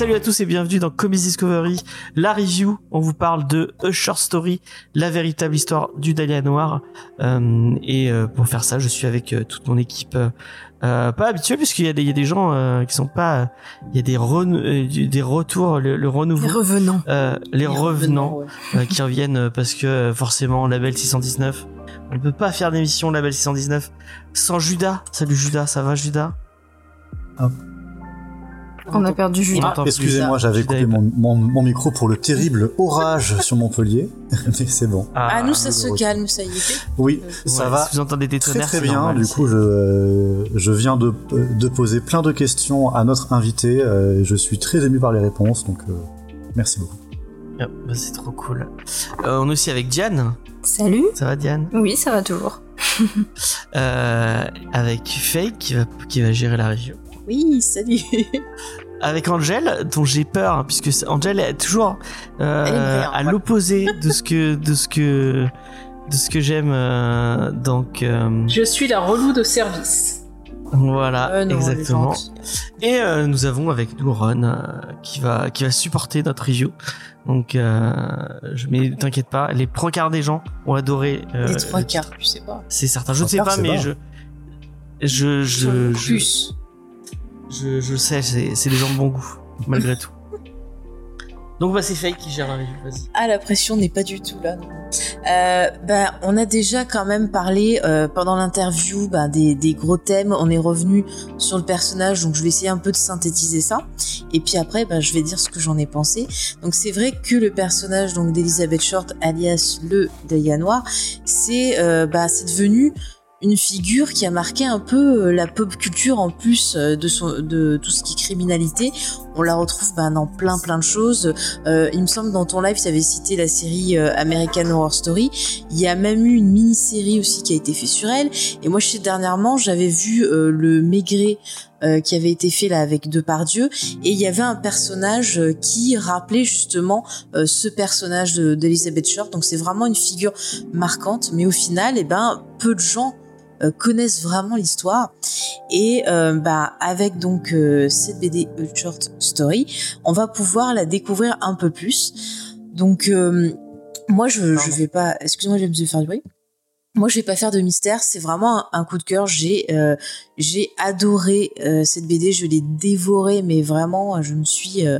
Salut à tous et bienvenue dans Comics Discovery, la review. On vous parle de A Short Story, la véritable histoire du Dahlia Noir. Euh, et euh, pour faire ça, je suis avec euh, toute mon équipe, euh, pas habituée puisqu'il y a des, il y a des gens euh, qui sont pas, il y a des ren- euh, des retours, le, le renouveau, Les revenants. euh, les, revenants ouais. euh, qui reviennent euh, parce que forcément label 619. On ne peut pas faire d'émission label 619 sans Judas. Salut Judas, ça va Judas? On a perdu. Excusez-moi, j'avais Judas coupé mon, mon, mon micro pour le terrible orage sur Montpellier. Mais c'est bon. Ah, nous, ça se calme, ça y est. Oui, Euh, ça va Si vous entendez des très tonnerres, très bien. normal, du coup, je, euh, je viens de, de poser plein de questions à notre invité. euh, je suis très ému par les réponses, donc euh, merci beaucoup. Ah, bah, c'est trop cool. Euh, on est aussi avec Diane. Salut. Ça va Diane? Oui, ça va toujours. euh, Avec Faye qui va, qui va gérer la région. Oui, salut. Avec Angel, dont j'ai peur, hein, puisque Angel est toujours euh, hein, à ouais. l'opposé de ce que de ce que de ce que j'aime. euh, donc euh, Je suis la relou de service. voilà, Euh, non, exactement. Et euh, nous avons avec nous Ron euh, qui va qui va supporter notre review. Donc, je mais t'inquiète pas, les trois quarts des gens ont adoré. Les trois quarts, tu sais pas. C'est certain. Je ne sais pas, mais bas. je je je je, Plus. Je, je sais, c'est des gens de bon goût malgré tout. Donc bah c'est Faye qui gère la review. Vas-y. Ah, la pression n'est pas du tout là. Euh, ben, on a déjà quand même parlé euh, pendant l'interview ben, des, gros thèmes. On est revenu sur le personnage, donc je vais essayer un peu de synthétiser ça. Et puis après, ben, je vais dire ce que j'en ai pensé. Donc c'est vrai que le personnage donc d'Elizabeth Short, alias le Dahlia Noir, c'est euh, bah, c'est devenu une figure qui a marqué un peu euh, la pop culture en plus euh, de son de tout ce qui est criminalité. On la retrouve ben, dans plein plein de choses. Euh, il me semble dans ton live, tu avais cité la série euh, American Horror Story. Il y a même eu une mini-série aussi qui a été faite sur elle. Et moi, je sais dernièrement, j'avais vu le Maigret qui avait été fait là avec Depardieu. Et il y avait un personnage qui rappelait justement ce personnage de- d'Elizabeth Short. Donc c'est vraiment une figure marquante. Mais au final, eh ben, peu de gens connaissent vraiment l'histoire et euh, bah avec donc euh, cette BD A Short Story on va pouvoir la découvrir un peu plus donc euh, moi je, vais pas excuse-moi je vais faire du bruit moi, je vais pas faire de mystère. C'est vraiment un, un coup de cœur. J'ai euh, j'ai adoré euh, cette BD. Je l'ai dévorée, mais vraiment, je me suis euh,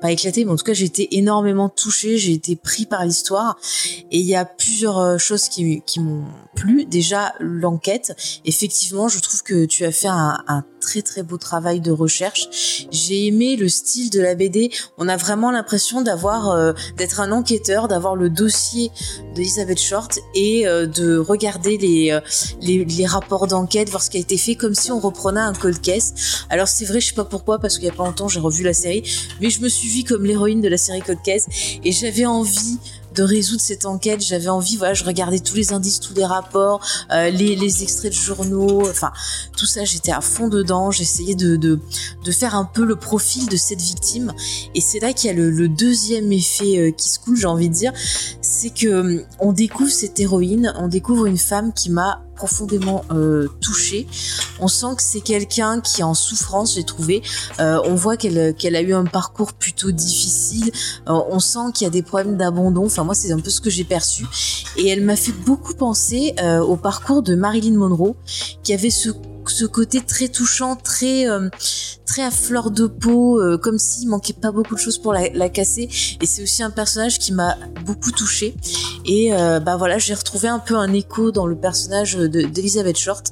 pas éclatée, mais en tout cas, j'ai été énormément touchée. J'ai été pris par l'histoire. Et il y a plusieurs euh, choses qui, m'ont plu. Déjà, l'enquête. Effectivement, je trouve que tu as fait un, très très beau travail de recherche. J'ai aimé le style de la BD. On a vraiment l'impression d'avoir euh, d'être un enquêteur, d'avoir le dossier d'Elizabeth Short et euh, de regarder les, les, les rapports d'enquête, voir ce qui a été fait, comme si on reprenait un cold case. Alors c'est vrai, je sais pas pourquoi, parce qu'il y a pas longtemps j'ai revu la série, mais je me suis vue comme l'héroïne de la série Cold Case et j'avais envie de résoudre cette enquête. J'avais envie, voilà, je regardais tous les indices, tous les rapports, euh, les, les extraits de journaux, enfin tout ça, j'étais à fond dedans. J'essayais de, de, de faire un peu le profil de cette victime. Et c'est là qu'il y a le, le deuxième effet euh, qui se coule, j'ai envie de dire, c'est que euh, on découvre cette héroïne, on découvre une femme qui m'a profondément euh, touchée. On sent que c'est quelqu'un qui est en souffrance, j'ai trouvé. Euh, on voit qu'elle a eu un parcours plutôt difficile. Euh, on sent qu'il y a des problèmes d'abandon. Enfin moi c'est un peu ce que j'ai perçu. Et elle m'a fait beaucoup penser au parcours de Marilyn Monroe, qui avait ce ce côté très touchant, très euh, très à fleur de peau, euh, comme s'il manquait pas beaucoup de choses pour la, la casser. Et c'est aussi un personnage qui m'a beaucoup touchée. Et euh, bah voilà, j'ai retrouvé un peu un écho dans le personnage de- d'Elizabeth Short.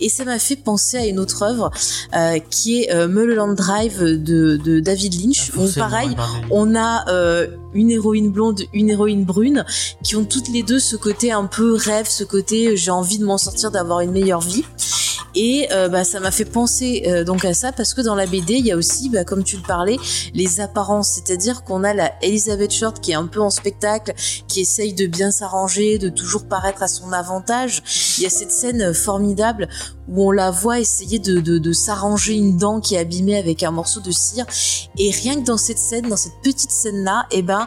Et ça m'a fait penser à une autre œuvre euh, qui est euh, Mulholland Drive de, de David Lynch. Ah, où pareil, on a euh, une héroïne blonde, une héroïne brune, qui ont toutes les deux ce côté un peu rêve, ce côté j'ai envie de m'en sortir, d'avoir une meilleure vie. Et euh, bah, ça m'a fait penser euh, donc à ça parce que dans la BD, il y a aussi, bah, comme tu le parlais, les apparences. C'est-à-dire qu'on a la Elizabeth Short qui est un peu en spectacle, qui essaye de bien s'arranger, de toujours paraître à son avantage. Il y a cette scène formidable où on la voit essayer de, de, de s'arranger une dent qui est abîmée avec un morceau de cire. Et rien que dans cette scène, dans cette petite scène-là, eh ben,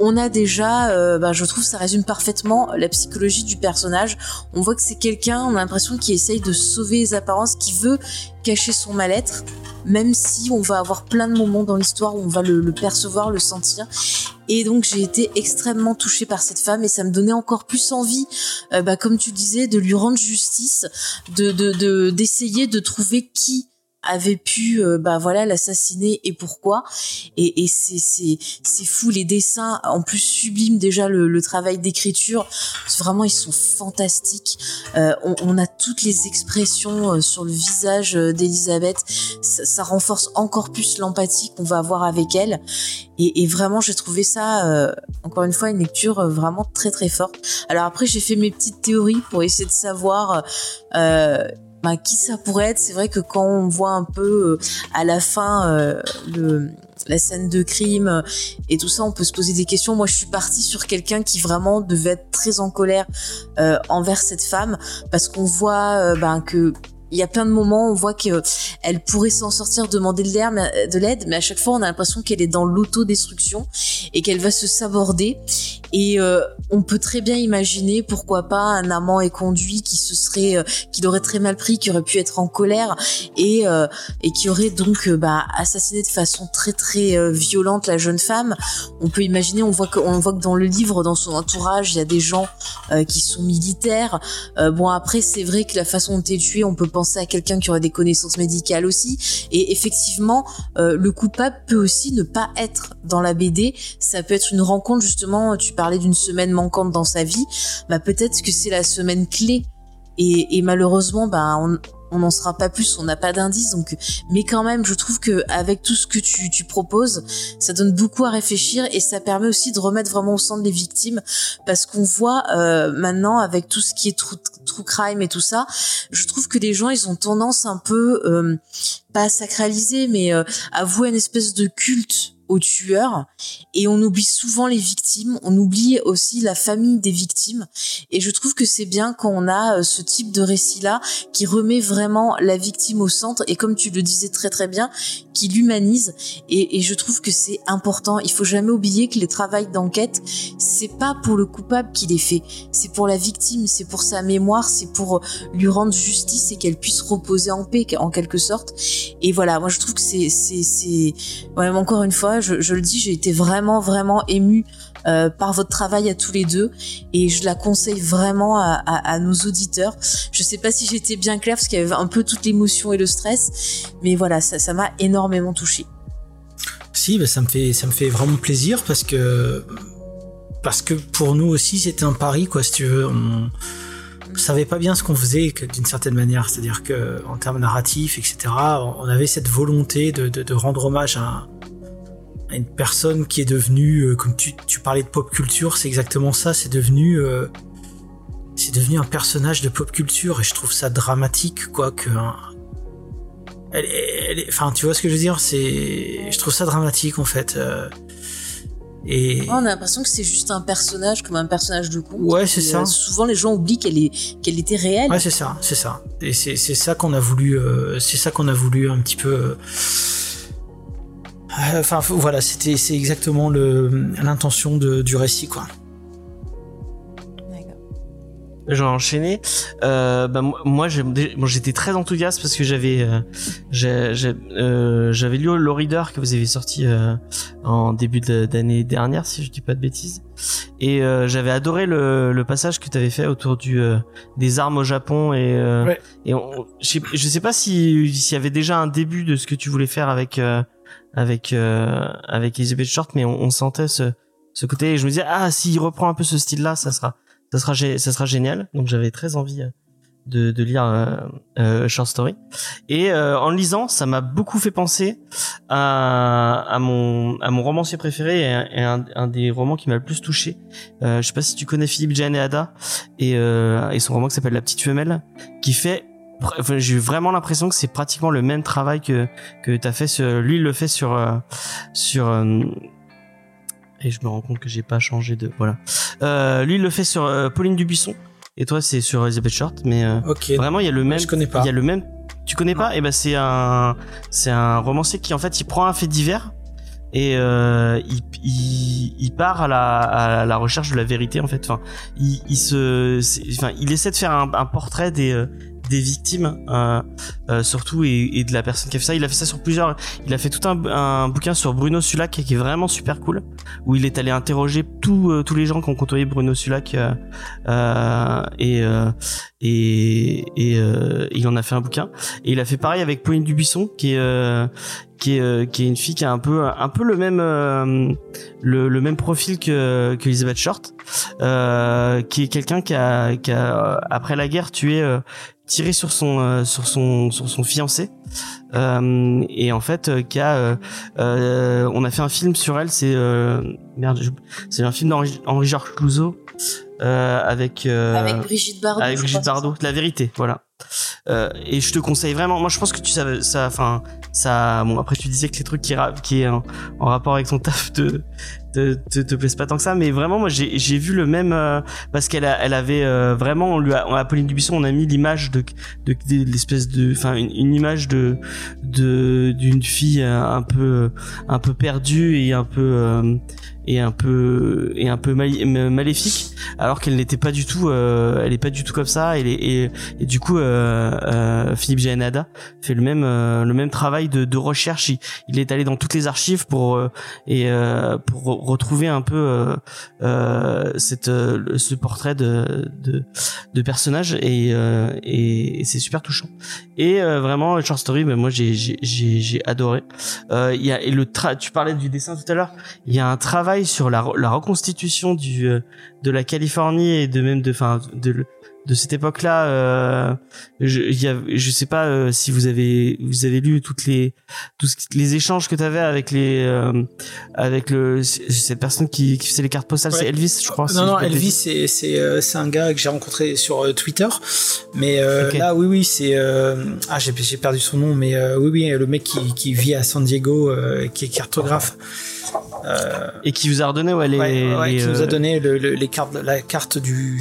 on a déjà, euh, bah, je trouve, ça résume parfaitement la psychologie du personnage. On voit que c'est quelqu'un, on a l'impression qu'il essaye de sauver les apparences, qui veut cacher son mal-être, même si on va avoir plein de moments dans l'histoire où on va le, percevoir, le sentir. Et donc j'ai été extrêmement touchée par cette femme et ça me donnait encore plus envie, euh, bah, comme tu disais, de lui rendre justice, de d'essayer de, de trouver qui avait pu euh, bah voilà l'assassiner et pourquoi. Et, et c'est c'est c'est fou les dessins en plus sublime déjà le, le travail d'écriture. Vraiment ils sont fantastiques. Euh, on, on, a toutes les expressions euh, sur le visage d'Elisabeth. Ça, ça, renforce encore plus l'empathie qu'on va avoir avec elle. Et, et vraiment j'ai trouvé ça encore une fois une lecture vraiment très très forte. Alors après j'ai fait mes petites théories pour essayer de savoir euh, bah, qui ça pourrait être? C'est vrai que quand on voit un peu euh, à la fin euh, la scène de crime euh, et tout ça, on peut se poser des questions. Moi, je suis partie sur quelqu'un qui vraiment devait être très en colère envers cette femme parce qu'on voit ben, que il y a plein de moments où on voit qu'elle pourrait s'en sortir, demander de l'aide, mais à chaque fois on a l'impression qu'elle est dans l'autodestruction et qu'elle va se saborder. Et euh, on peut très bien imaginer pourquoi pas un amant et conduit qui se serait, euh, qui l'aurait très mal pris, qui aurait pu être en colère et euh, et qui aurait donc bah, assassiné de façon très très violente la jeune femme. On peut imaginer, on voit que on voit que dans le livre, dans son entourage, il y a des gens qui sont militaires. bon après c'est vrai que la façon dont est tué, on peut pas penser à quelqu'un qui aurait des connaissances médicales aussi. Et effectivement, euh, le coupable peut aussi ne pas être dans la BD. Ça peut être une rencontre justement. Tu parlais d'une semaine manquante dans sa vie. Bah peut-être que c'est la semaine clé. Et, malheureusement, bah on, on n'en sera pas plus, on n'a pas d'indice. Donc, mais quand même, je trouve que avec tout ce que tu, proposes, ça donne beaucoup à réfléchir et ça permet aussi de remettre vraiment au centre les victimes, parce qu'on voit euh, maintenant avec tout ce qui est true, true, crime et tout ça, je trouve que les gens ils ont tendance un peu euh, pas à sacraliser, mais euh, à vouer une espèce de culte aux tueurs. Et on oublie souvent les victimes, on oublie aussi la famille des victimes. Et je trouve que c'est bien quand on a euh, ce type de récit là qui remet vraiment la victime au centre et comme tu le disais très très bien, qui l'humanise. Et, je trouve que c'est important. Il faut jamais oublier que le travail d'enquête, c'est pas pour le coupable qu'il est fait, c'est pour la victime, c'est pour sa mémoire, c'est pour lui rendre justice et qu'elle puisse reposer en paix en quelque sorte. Et voilà, moi je trouve que c'est c'est c'est ouais, encore une fois je, le dis, j'ai été vraiment, vraiment émue euh, par votre travail à tous les deux et je la conseille vraiment à, nos auditeurs. Je sais pas si j'étais bien claire parce qu'il y avait un peu toute l'émotion et le stress, mais voilà, ça, m'a énormément touché. Si, bah ça me fait, ça me fait vraiment plaisir parce que parce que pour nous aussi c'était un pari quoi, si tu veux. On, savait pas bien ce qu'on faisait d'une certaine manière, c'est-à-dire que en termes narratifs, etc., on avait cette volonté de rendre hommage à, à une personne qui est devenue, euh, comme tu, tu, parlais de pop culture, c'est exactement ça, c'est devenu, euh, c'est devenu un personnage de pop culture et je trouve ça dramatique, quoi, que, elle, elle, enfin, tu vois ce que je veux dire, c'est, je trouve ça dramatique en fait. Euh, et on a l'impression que c'est juste un personnage comme un personnage de conte. Ouais, c'est ça. souvent les gens oublient qu'elle est qu'elle était réelle. Ouais, c'est ça, c'est ça. Et c'est ça qu'on a voulu, c'est ça qu'on a voulu un petit peu enfin voilà, c'était c'est exactement l'intention du récit quoi. J'ai enchaîné. Euh, bah, moi, j'étais très enthousiaste parce que j'avais, euh, euh, j'avais lu le Reader que vous avez sorti euh, en début d'année dernière, si je dis pas de bêtises. Et j'avais adoré le, le, passage que tu avais fait autour du des armes au Japon et ouais. et je, sais, je sais pas si s'il y avait déjà un début de ce que tu voulais faire avec avec euh, avec Elizabeth Short, mais on, on, sentait ce ce côté. Et je me disais ah s'il reprend un peu ce style-là, ça sera ça sera ça sera génial. Donc j'avais très envie euh, de, de lire euh, euh, Short Story. Et euh, en lisant, ça m'a beaucoup fait penser à, à mon à mon romancier préféré et, un, un, des romans qui m'a le plus touché. Je sais pas si tu connais Philippe Jane et Ada et, et son roman qui s'appelle La petite femelle, qui fait j'ai vraiment l'impression que c'est pratiquement le même travail que que t'as fait sur lui il le fait sur euh, sur euh, et je me rends compte que j'ai pas changé de voilà. Euh, lui il le fait sur Pauline Dubuisson et toi c'est sur Elizabeth Short mais vraiment il y a le même je connais pas. il y a le même tu connais pas? Et ben c'est un c'est un romancier qui en fait il prend un fait divers et euh, il, il, il part à la, à la recherche de la vérité en fait. Enfin il, il se enfin il essaie de faire un, un portrait des des victimes euh, euh, surtout et, et de la personne qui a fait ça. Il a fait ça sur plusieurs il a fait tout un, un bouquin sur Bruno Sulac qui est vraiment super cool où il est allé interroger tous euh, tous les gens qui ont côtoyé Bruno Sulac et et il en a fait un bouquin. Et il a fait pareil avec Pauline Dubuisson qui est qui est qui est une fille qui a un peu un peu le même euh, le, le même profil que que Elizabeth Short euh, qui est quelqu'un qui a qui a après la guerre tué tiré sur son euh, sur son sur son fiancé euh, et en fait euh, qui a euh, euh, on a fait un film sur elle c'est euh, merde c'est un film d'Henri Henri Georges Clouzot euh, avec euh, Avec Brigitte Bardot. avec Brigitte Bardot, la vérité, voilà. Euh, et je te conseille vraiment. Moi, je pense que tu savais ça. Enfin, ça. Bon, après, tu disais que les trucs qui, qui est en, en rapport avec ton taf te te, te, plaisent pas tant que ça, mais vraiment, moi, j'ai vu le même euh, parce qu'elle elle avait euh, vraiment. On lui a, à Pauline Dubuisson, on a mis l'image de de, l'espèce de, enfin, une, image de d'une fille euh, un peu un peu perdue et un peu et un peu et un peu maléfique alors qu'elle n'était pas du tout elle est pas du tout comme ça et, du coup Philippe Gianada fait le même le même travail de, recherche il, est allé dans toutes les archives pour retrouver un peu euh, euh, cette euh, ce portrait de de, de personnage et et, et c'est super touchant. Et vraiment short story ben moi j'ai j'ai j'ai adoré. Il y a et le tra tu parlais du dessin tout à l'heure. Il y a un travail sur la, la reconstitution du de la Californie et de même de enfin de de cette époque-là euh, je il y a, je sais pas euh, si vous avez vous avez lu toutes les tous les échanges que tu avais avec les euh, avec le cette personne qui, qui faisait les cartes postales Ouais. c'est Elvis je crois Non, non, Elvis, c'est c'est c'est un gars que j'ai rencontré sur Twitter. Mais là, oui, oui, c'est ah j'ai j'ai perdu son nom, mais oui, oui, le mec qui qui vit à San Diego, qui est cartographe. Euh, et qui vous a redonné ouais les, ouais, ouais, les, qui nous a euh, donné le, le- les cartes, la carte du,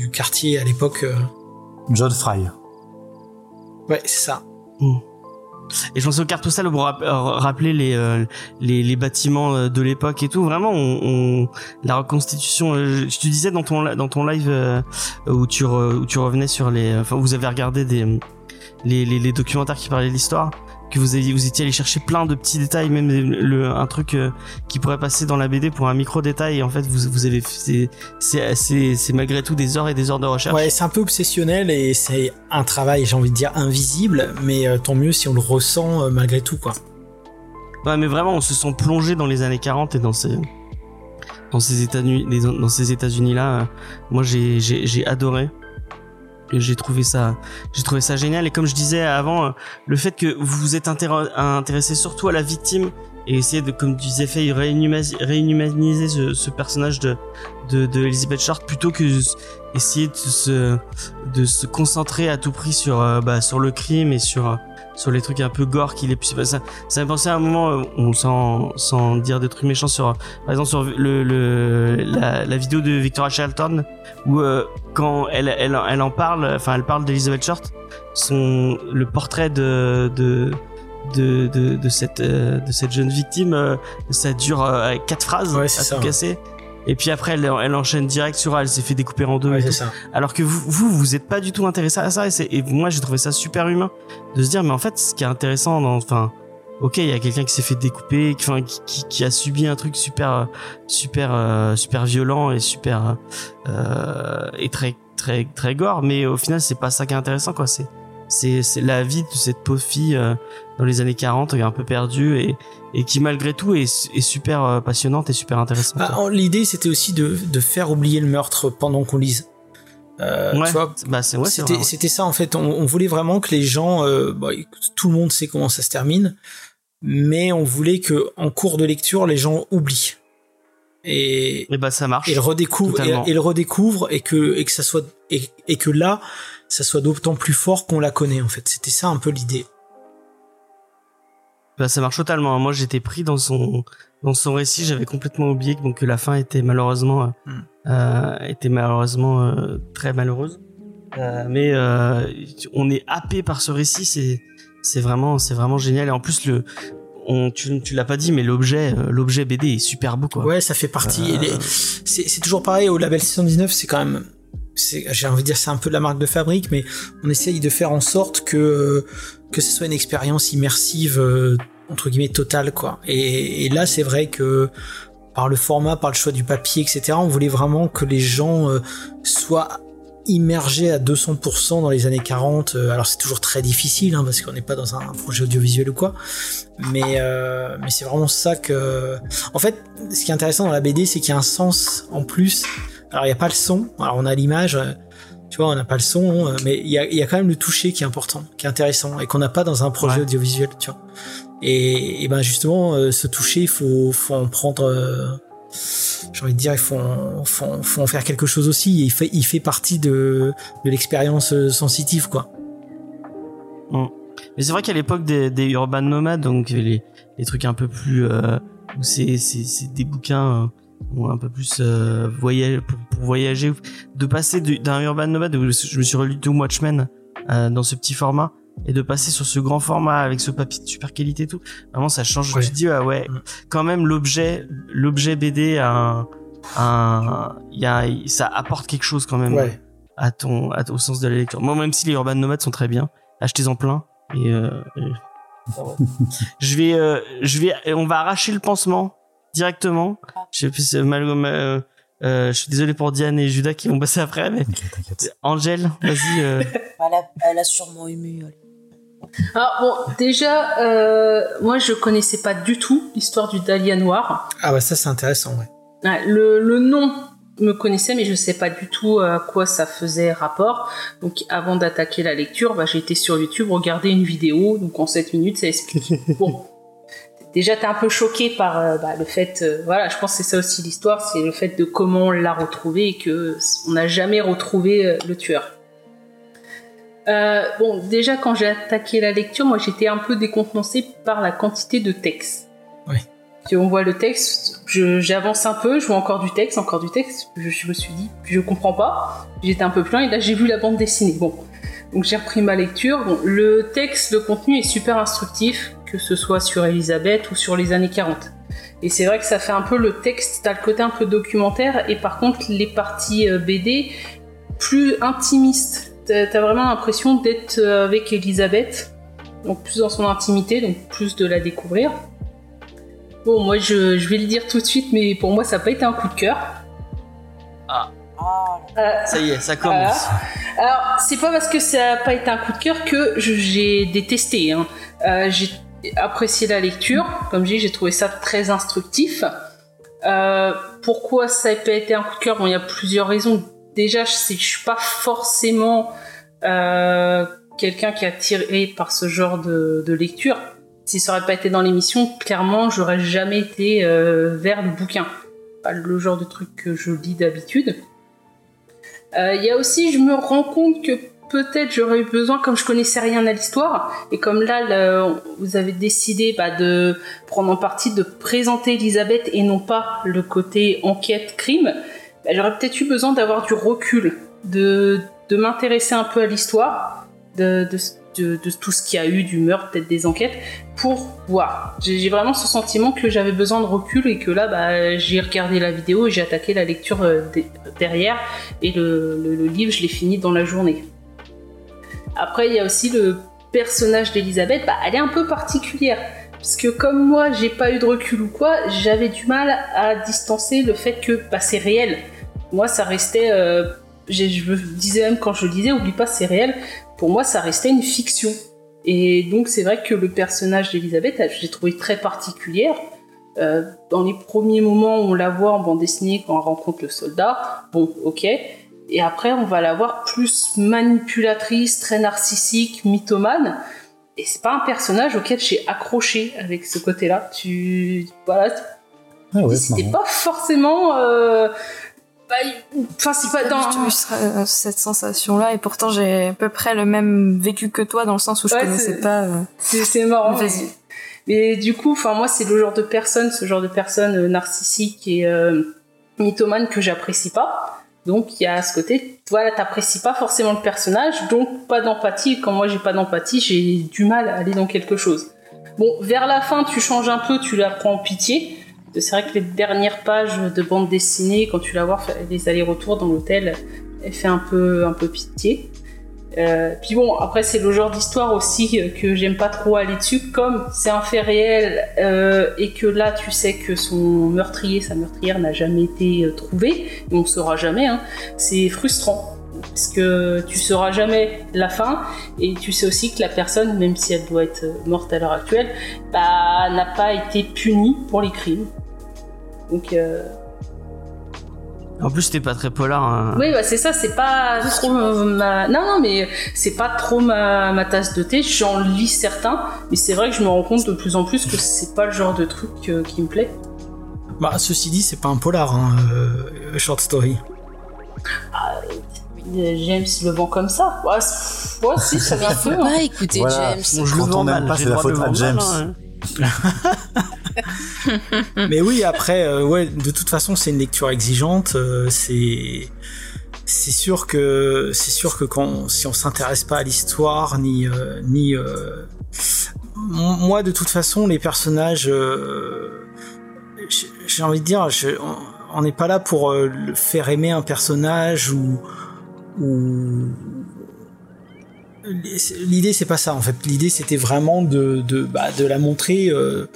du quartier à l'époque. euh. John Fry. Ouais, c'est ça. Et je pense aux cartes postales pour rap- rappeler les, euh, les les bâtiments de l'époque et tout. Vraiment, on, on- la reconstitution. euh, je te disais dans ton dans ton live euh, où tu re- où tu revenais sur les. Enfin, vous avez regardé des les, les, les documentaires qui parlaient de l'histoire. Que vous étiez allé chercher plein de petits détails, même le, un truc euh, qui pourrait passer dans la BD pour un micro détail. Et en fait, vous vous avez c'est malgré tout des heures et des heures de recherche. Ouais, c'est un peu obsessionnel et c'est un travail, j'ai envie de dire, invisible, mais euh, tant mieux si on le ressent euh, malgré tout, quoi. Ouais, mais vraiment, on se sent plongé dans les années 40 et dans ces dans ces États-Unis, dans ces États-Unis là. Moi, j'ai adoré. J'ai trouvé ça, j'ai trouvé ça génial. Et comme je disais avant, euh, le fait que vous vous êtes intér- intéressé surtout à la victime et essayer de, comme tu disais, fait réinhumaniser, réinhumaniser ce, ce personnage de, de de Elizabeth Short plutôt que essayer de se de se concentrer à tout prix sur euh, bah, sur le crime et sur euh, sur les trucs un peu gore qu'il est plus ça ça m'a pensé à un moment euh, on sans sans dire des trucs méchants sur par exemple sur le, le la, la vidéo de Victoria Charlton où euh, quand elle, elle elle en parle enfin elle parle d'Elizabeth Short son le portrait de de de, de, de cette euh, de cette jeune victime euh, ça dure euh, quatre phrases Ouais, à tout casser et puis après elle, elle enchaîne direct sur elle s'est fait découper en deux Ouais, et ça. Alors que vous, vous, vous êtes pas du tout intéressé à ça. Et, moi, j'ai trouvé ça super humain de se dire, mais en fait, ce qui est intéressant enfin, ok, il y a quelqu'un qui s'est fait découper, qui, a subi un truc super, super, euh, super violent et super, euh, et très, très, très gore. Mais au final, c'est pas ça qui est intéressant, quoi. C'est, c'est, la vie de cette pauvre fille euh, dans les années 40, un peu perdue et, et qui malgré tout est, est super euh, passionnante et super intéressante. Bah, L'idée, c'était aussi de, de faire oublier le meurtre pendant qu'on lise. Euh, ouais, tu vois, bah, ouais, c'était ouais. ça en fait. On, on voulait vraiment que les gens, euh, bah, tout le monde sait comment ça se termine, mais on voulait que en cours de lecture, les gens oublient et Et bah, ça marche. et le redécouvrent et, et le redécouvrent et que et que ça soit et, et que là ça soit d'autant plus fort qu'on la connaît en fait. C'était ça un peu l'idée. Bah, ça marche totalement. Moi, j'étais pris dans son dans son récit. J'avais complètement oublié que, la fin était malheureusement euh, Hmm. euh, était malheureusement euh, très malheureuse. Euh, mais euh, on est happé par ce récit. C'est c'est vraiment c'est vraiment génial. Et en plus le on, tu, tu l'as pas dit, mais l'objet, l'objet BD est super beau, quoi. Ouais, ça fait partie. Euh, c'est toujours pareil au label 619, c'est quand même. J'ai envie de dire c'est un peu de la marque de fabrique, mais on essaye de faire en sorte que que ce soit une expérience immersive euh, entre guillemets totale quoi. Et, et là c'est vrai que par le format, par le choix du papier, etc. On voulait vraiment que les gens euh, soient immergés à 200% dans les années 40. Euh, Alors c'est toujours très difficile hein, parce qu'on n'est pas dans un projet audiovisuel ou quoi, mais euh, mais c'est vraiment ça que. En fait, ce qui est intéressant dans la BD, c'est qu'il y a un sens en plus. Alors il n'y a pas le son. Alors on a l'image. euh, Tu vois, on n'a pas le son, euh, mais il y a, y a quand même le toucher qui est important, qui est intéressant, et qu'on n'a pas dans un projet Ouais. audiovisuel, tu vois. Et, et ben justement, euh, ce toucher, il faut, faut en prendre. euh, j'ai envie de dire, il faut faut, en- faut en faire quelque chose aussi. Et il fait, il fait partie de, de l'expérience euh, sensitive, quoi. Mais c'est vrai qu'à l'époque des, des urban nomades, donc les, les trucs un peu plus euh, c'est des bouquins euh, ou un peu plus euh, voyage pour, pour voyager, de passer d'un urban nomade je me suis relu tout Watchmen euh, dans ce petit format et de passer sur ce grand format avec ce papier de super qualité et tout. Vraiment, ça change. Ouais. Je me dis ah ouais, Mm. quand même l'objet l'objet BD a un y a ça apporte quelque chose quand même à ton à- au sens de la lecture. Moi, même si les urban nomades sont très bien, achetez-en plein et, euh, et- je vais euh, je vais on va arracher le pansement directement. Je sais plus c'est mal euh, euh, je suis désolé pour Diane et Judas qui vont passer après mais t'inquiète. Angèle, vas-y euh, Elle a, elle a sûrement ému. elle. Alors bon, déjà, euh, moi je connaissais pas du tout l'histoire du Dahlia noir. Ah bah ça c'est intéressant, ouais. Ouais, Le, le nom me connaissait, mais je sais pas du tout à quoi ça faisait rapport. Donc avant d'attaquer la lecture, bah, j'ai été sur YouTube regarder une vidéo. Donc en 7 minutes, ça explique. bon, déjà t'es un peu choqué par euh, bah, le fait, euh, voilà, je pense que c'est ça aussi l'histoire, c'est le fait de comment on l'a retrouvé et que on n'a jamais retrouvé euh, le tueur. Bon, déjà quand j'ai attaqué la lecture, moi j'étais un peu décontenancé par la quantité de texte. Oui. Si on voit le texte, j'avance un peu, je vois encore du texte, encore du texte. Je, je me suis dit, je comprends pas. J'étais un peu plein et là j'ai vu la bande dessinée. Bon, donc j'ai repris ma lecture. Bon, le texte, le contenu est super instructif, que ce soit sur Elisabeth ou sur les années 40. Et c'est vrai que ça fait un peu le texte, t'as le côté un peu documentaire, et par contre les parties euh, BD plus intimistes. T'as vraiment l'impression d'être euh, avec Elisabeth, donc plus dans son intimité, donc plus de la découvrir. Bon, moi je, je vais le dire tout de suite, mais pour moi ça n'a pas été un coup de cœur. Ah, Euh, ça y est, ça commence. alors, c'est pas parce que ça n'a pas été un coup de cœur que j'ai détesté. hein. Euh, j'ai apprécié la lecture. Comme je dis, j'ai trouvé ça très instructif. Euh, pourquoi ça n'a pas été un coup de cœur? Bon, il y a plusieurs raisons. Déjà, je ne suis pas forcément euh, quelqu'un qui est attiré par ce genre de, lecture. Si ça n'aurait pas été dans l'émission, clairement, j'aurais jamais été euh, vers le bouquin. Pas le genre de truc que je lis d'habitude. Il y a aussi, je me rends compte que peut-être j'aurais eu besoin, comme je connaissais rien à l'histoire, et comme là, vous avez décidé bah, de prendre en partie de présenter Elisabeth et non pas le côté enquête-crime, bah, j'aurais peut-être eu besoin d'avoir du recul, de, de m'intéresser un peu à l'histoire, de, de, tout ce qu'il y a eu, du meurtre, peut-être des enquêtes, pour voir. J'ai vraiment ce sentiment que j'avais besoin de recul et que là, bah, j'ai regardé la vidéo et j'ai attaqué la lecture euh, de- derrière et le livre, je l'ai fini dans la journée. Après, il y a aussi le personnage d'Elisabeth, bah, elle est un peu particulière. Puisque comme moi, j'ai pas eu de recul ou quoi, j'avais du mal à distancer le fait que bah, c'est réel. Moi, ça restait... euh, je me disais même quand je le disais, oublie pas, c'est réel. Pour moi, ça restait une fiction. Et donc, c'est vrai que le personnage d'Elisabeth, j'ai trouvé très particulière. Euh, dans les premiers moments, on la voit en bande dessinée quand elle rencontre le soldat. Bon, ok. Et après, on va la voir plus manipulatrice, très narcissique, mythomane. Et c'est pas un personnage auquel j'ai accroché avec ce côté-là. Tu, voilà, Ah ouais, c'est c'était pas forcément euh, bah, enfin c'est pas dans eu euh, cette sensation-là et pourtant j'ai à peu près le même vécu que toi dans le sens où je Ouais, connaissais c'est- pas. euh, C'est marrant. Vas-y. Mais, mais du coup, enfin moi, c'est le genre de personne, ce genre de personne euh, narcissique et euh, mythomane que j'apprécie pas. Donc il y a ce côté, voilà, t'apprécies pas forcément le personnage, donc pas d'empathie. Quand moi j'ai pas d'empathie, j'ai du mal à aller dans quelque chose. Bon, vers la fin, tu changes un peu, tu la prends en pitié. C'est vrai que les dernières pages de bande dessinée, quand tu la vois les allers-retours dans l'hôtel, elle fait un peu, un peu pitié. Euh, puis bon, après c'est le genre d'histoire aussi euh, que j'aime pas trop aller dessus, comme c'est un fait réel euh, et que là tu sais que son meurtrier, sa meurtrière n'a jamais été euh, trouvé, et on ne saura jamais, hein, c'est frustrant. Parce que tu sauras jamais la fin, et tu sais aussi que la personne, même si elle doit être morte à l'heure actuelle, bah, n'a pas été punie pour les crimes. Donc, En plus, c'était pas très polar. hein. oui, bah, c'est ça, c'est pas trop ma... Non, non, mais c'est pas trop ma, ma tasse de thé. J'en lis certains, mais c'est vrai que je me rends compte de plus en plus que c'est pas le genre de truc euh, qui me plaît. Bah, ceci dit, c'est pas un polar, hein, euh, short story. Euh, James le vend comme ça. Ouais, c'est- ouais, si, ça vient un peu. Faut hein. pas écouter Voilà. James. Bon, je Quand le vends on mal, pas, j'ai c'est la faute à James. mal, hein. Mais oui, après, euh, ouais, de toute façon, c'est une lecture exigeante. euh, c'est c'est sûr que c'est sûr que quand si on s'intéresse pas à l'histoire ni euh, ni moi de toute façon les personnages j'ai- envie de dire on- n'est pas là pour faire aimer un personnage ou l'idée c'est pas ça en fait l'idée c'était vraiment de de bah, de la montrer euh,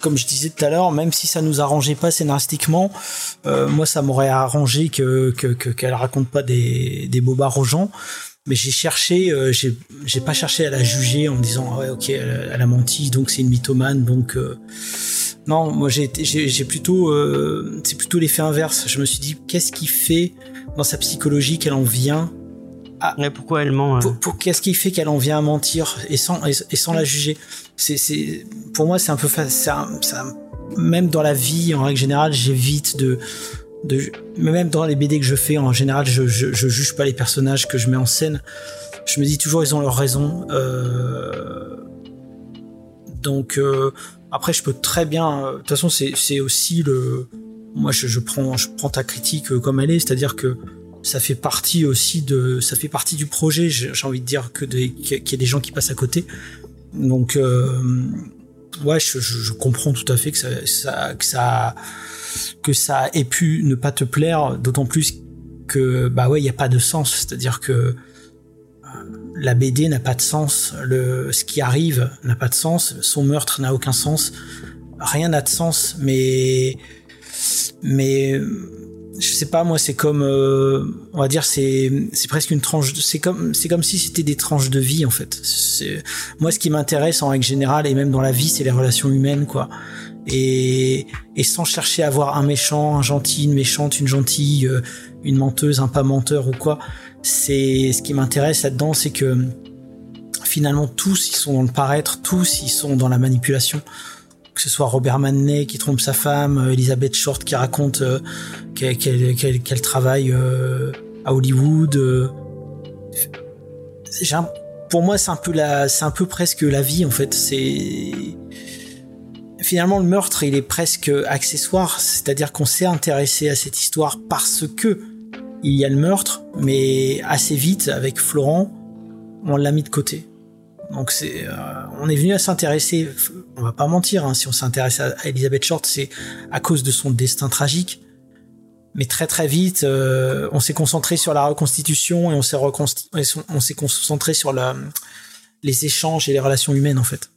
comme je disais tout à l'heure, même si ça nous arrangeait pas scénaristiquement, euh, moi ça m'aurait arrangé que que- que- qu'elle raconte pas des, des bobards aux gens. Mais j'ai cherché, euh, j'ai pas cherché à la juger en me disant ah ouais ok elle, elle a menti donc c'est une mythomane donc non moi j'ai j'ai plutôt c'est plutôt l'effet inverse. Je me suis dit qu'est-ce qui fait dans sa psychologie qu'elle en vient Mais pourquoi elle ment pour, pour- qu'est-ce qui fait qu'elle en vient à mentir et sans et, et sans la juger? C'est c'est pour moi c'est un peu un- même dans la vie en règle générale j'évite de de mais même dans les BD que je fais en général je, je je juge pas les personnages que je mets en scène. Je me dis toujours ils ont leur raison euh, donc euh, après je peux très bien euh, de toute façon c'est c'est aussi le moi je, je prends je prends ta critique comme elle est c'est-à-dire que ça fait partie aussi de ça fait partie du projet j'ai envie de dire que qu'il y a des gens qui passent à côté. Donc euh, ouais je, comprends tout à fait que ça, que ça que ça ait pu ne pas te plaire d'autant plus que bah ouais il y a pas de sens. C'est-à-dire que euh, la BD n'a pas de sens. Le ce qui arrive n'a pas de sens. Son meurtre n'a aucun sens. Rien n'a de sens mais mais je sais pas moi c'est comme euh, on va dire c'est c'est presque une tranche c'est comme c'est comme si c'était des tranches de vie en fait. Moi ce qui m'intéresse en règle générale et même dans la vie c'est les relations humaines quoi. Et et sans chercher à avoir un méchant un gentil une méchante une gentille euh, une menteuse un pas menteur ou quoi c'est ce qui m'intéresse là-dedans c'est que finalement tous ils sont dans le paraître tous ils sont dans la manipulation que ce soit Robert Manley qui trompe sa femme, euh, Elizabeth Short qui raconte euh, qu'elle travaille euh, à Hollywood. pour moi, c'est un peu la, c'est un peu presque la vie en fait. C'est finalement le meurtre, il est presque accessoire, c'est-à-dire qu'on s'est intéressé à cette histoire parce que il y a le meurtre, mais assez vite avec Florent, on l'a mis de côté. Donc c'est, euh, on est venu à s'intéresser. On va pas mentir, hein, si on s'intéresse à, Elizabeth Short, c'est à cause de son destin tragique. Mais très très vite, euh, on s'est concentré sur la reconstitution et on s'est on s'est concentré sur les échanges et les relations humaines en fait.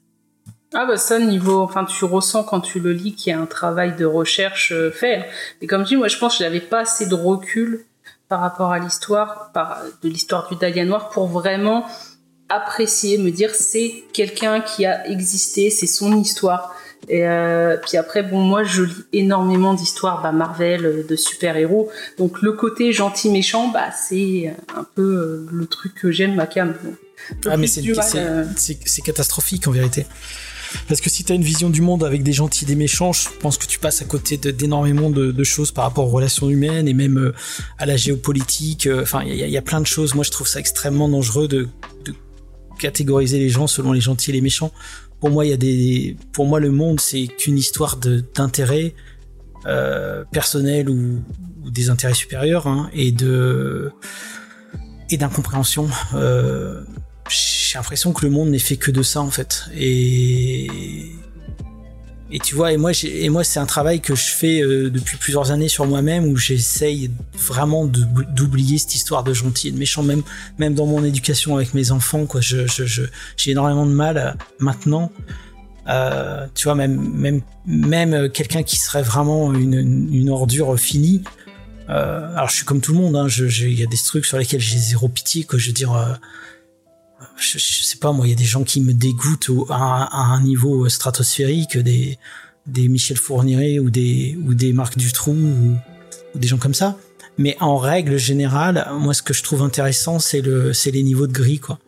Ah bah ça niveau, enfin tu ressens quand tu le lis qu'il y a un travail de recherche euh, fait. Et comme je dis, moi je pense que j'avais pas assez de recul par rapport à l'histoire, par de l'histoire du Dahlia Noir pour vraiment apprécier, me dire c'est quelqu'un qui a existé, c'est son histoire. Et euh, puis après, bon, moi je lis énormément d'histoires bah, Marvel, euh, de super-héros. Donc le côté gentil-méchant, bah, c'est un peu euh, le truc que j'aime, ma cam. Ah mais c'est euh, catastrophique en vérité. Parce que si t'as une vision du monde avec des gentils et des méchants, je pense que tu passes à côté d'énormément de, de choses par rapport aux relations humaines et même à la géopolitique. Enfin, il y, a- il y a plein de choses. Moi, je trouve ça extrêmement dangereux de, de catégoriser les gens selon les gentils et les méchants. Pour moi, il y a des, pour moi, le monde, c'est qu'une histoire d'intérêt euh, personnel ou, ou des intérêts supérieurs hein, et de et d'incompréhension. Euh, j'ai l'impression que le monde n'est fait que de ça en fait. Et et tu vois, et moi, j'ai- et moi, c'est un travail que je fais euh, depuis plusieurs années sur moi-même où j'essaye vraiment d'oublier cette histoire de gentil et de méchant, même même dans mon éducation avec mes enfants, quoi. Je je- je- j'ai énormément de mal euh, maintenant. Euh, tu vois, même même même quelqu'un qui serait vraiment une, une ordure finie. Alors je suis comme tout le monde, hein, il y a des trucs sur lesquels j'ai zéro pitié, quoi. Je veux dire, je, je sais pas moi, il y a des gens qui me dégoûtent à, un- niveau stratosphérique, des Michel Fourniret ou des ou des Marc Dutroux ou, des gens comme ça. Mais en règle générale, moi, ce que je trouve intéressant, c'est le les niveaux de gris, quoi.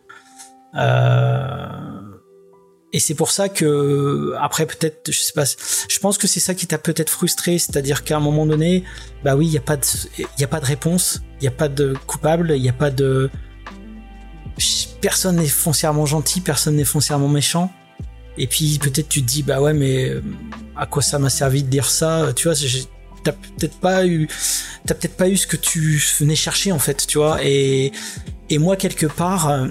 Euh, et c'est pour ça que après peut-être je sais pas je pense que c'est ça qui t'a peut-être frustré c'est-à-dire qu'à un moment donné bah oui il y a pas de a pas de réponse il y a pas de coupable il y a pas de personne n'est foncièrement gentil personne n'est foncièrement méchant et puis peut-être tu te dis bah ouais mais euh, à quoi ça m'a servi de dire ça tu vois t'as peut-être pas eu t'as peut-être pas eu ce que tu venais chercher en fait tu vois et et moi quelque part euh,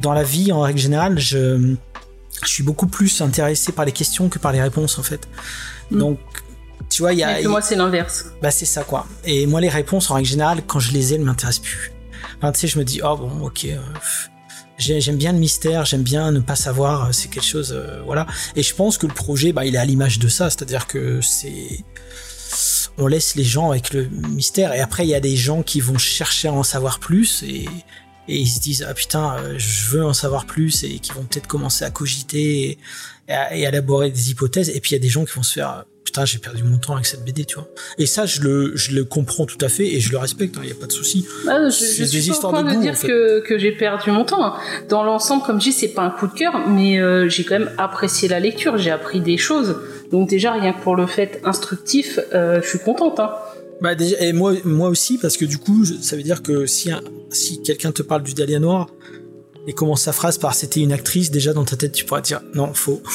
dans la vie en règle générale je je suis beaucoup plus intéressé par les questions que par les réponses en fait. Mm. Donc, tu vois, il y a, Et moi, c'est l'inverse. bah c'est ça quoi. Et moi les réponses en règle générale, quand je les ai, elles m'intéressent plus. Enfin, tu sais, je me dis oh bon, ok. euh, J'aime bien le mystère, j'aime bien ne pas savoir, euh, c'est quelque chose, euh, voilà. Et je pense que le projet, bah, il est à l'image de ça, c'est-à-dire que c'est, on laisse les gens avec le mystère, et après il y a des gens qui vont chercher à en savoir plus, et, ils se disent ah putain, je veux en savoir plus, et qui vont peut-être commencer à cogiter et à, et à élaborer des hypothèses, et puis il y a des gens qui vont se faire putain j'ai perdu mon temps avec cette BD, tu vois. Et ça je le, je le comprends tout à fait et je le respecte, il n'y a pas de souci. Ah, je, je suis pas histoires point de goût, dire en fait. que, que j'ai perdu mon temps. hein. Dans l'ensemble, comme je dis, c'est pas un coup de cœur, mais euh, j'ai quand même apprécié la lecture. J'ai appris des choses. Donc déjà, rien que pour le fait instructif, euh, je suis contente. Hein. Bah déjà, et moi, moi aussi, parce que du coup, ça veut dire que si, un- si quelqu'un te parle du Dahlia Noir et commence sa phrase par c'était une actrice, déjà dans ta tête, tu pourras dire non, faux.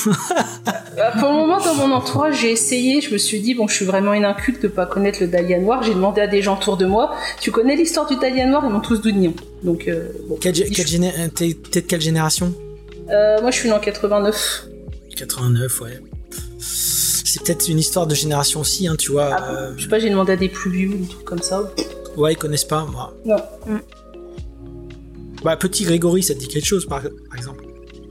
Euh, pour le moment, dans mon entourage, j'ai essayé. Je me suis dit, bon, je suis vraiment une inculte de pas connaître le Dahlia Noir. J'ai demandé à des gens autour de moi, tu connais l'histoire du Dahlia Noir? Ils m'ont tous dit non. Donc, euh, bon. Quelle, géné- euh, T'es t'es de quelle génération? Euh, moi, je suis née en 89. 89, ouais. C'est peut-être une histoire de génération aussi, hein, tu vois. Ah, euh, Je sais pas, j'ai demandé à des plus vieux ou des trucs comme ça. ouais, ils connaissent pas, moi. Non. Bah, petit Grégory, ça te dit quelque chose, par, par exemple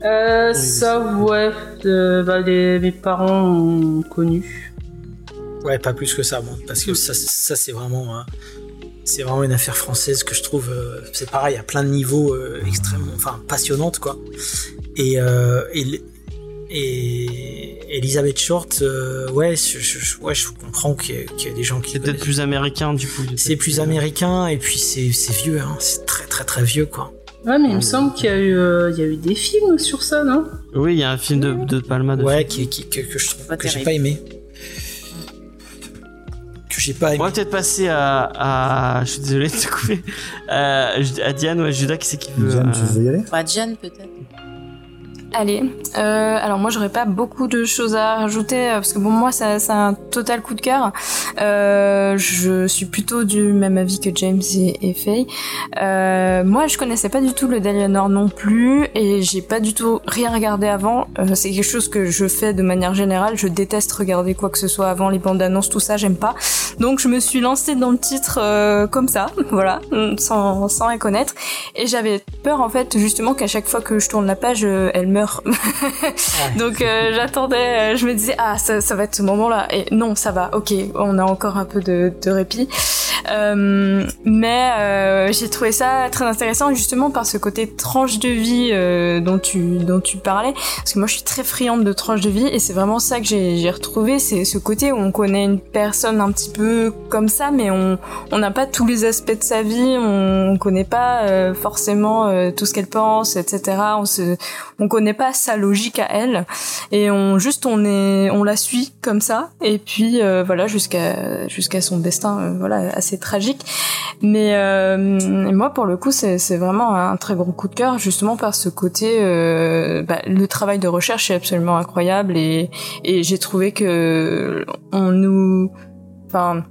Euh, ça, ouais. euh, bah, les- mes parents ont connu. Ouais, pas plus que ça, bon, parce que ça, ça c'est vraiment, hein, c'est vraiment une affaire française que je trouve, euh, c'est pareil, à plein de niveaux euh, extrêmement, enfin, passionnante, quoi. Et, euh, et, et Elisabeth Short, euh, ouais, je, ouais, je comprends qu'il y, ait des gens qui C'est peut-être plus américain du coup. C'est plus américain et puis c'est c'est vieux, hein. c'est très très très vieux, quoi. Ouais, mais il me semble qu'il y, a eu, euh, il y a eu des films sur ça, non? Oui, il y a un film de, de Palma. De Ouais, qui, qui- que, que je trouve Pas que j'ai pas aimé. Que j'ai pas aimé. On va peut-être passer à, à- Je suis désolé de te couper. Euh, à Diane ou à Judas, qui c'est qui veut. Diane, euh, tu veux y aller? Bah, Diane, peut-être. Allez, euh, alors moi j'aurais pas beaucoup de choses à rajouter euh, parce que bon moi ça- c'est un total coup de cœur. Euh, je suis plutôt du même avis que James et, Faye. Moi je connaissais pas du tout le Dahlia Noir non plus et j'ai pas du tout rien regardé avant. C'est quelque chose que je fais de manière générale. Je déteste regarder quoi que ce soit avant les bandes annonces tout ça j'aime pas. Donc je me suis lancée dans le titre comme ça, voilà, sans sans rien connaître et j'avais peur en fait justement qu'à chaque fois que je tourne la page elle meurt. Donc euh, j'attendais, euh, je me disais ah ça, ça va être ce moment-là. Et non ça va, ok on a encore un peu de, de répit. Euh, mais euh, j'ai trouvé ça très intéressant justement par ce côté tranche de vie euh, dont tu dont tu parlais. Parce que moi je suis très friande de tranche de vie. Et c'est vraiment ça que j'ai retrouvé. C'est ce côté où on connaît une personne un petit peu comme ça, mais on on n'a pas tous les aspects de sa vie, on, connaît pas euh, forcément euh, tout ce qu'elle pense, etc. On se, on connaît pas sa logique à elle, et on juste on est, on la suit comme ça, et puis euh, voilà jusqu'à jusqu'à son destin, voilà assez tragique. Mais moi pour le coup c'est c'est vraiment un très gros coup de cœur justement par ce côté, bah, le travail de recherche est absolument incroyable. Et et j'ai trouvé que on nous, enfin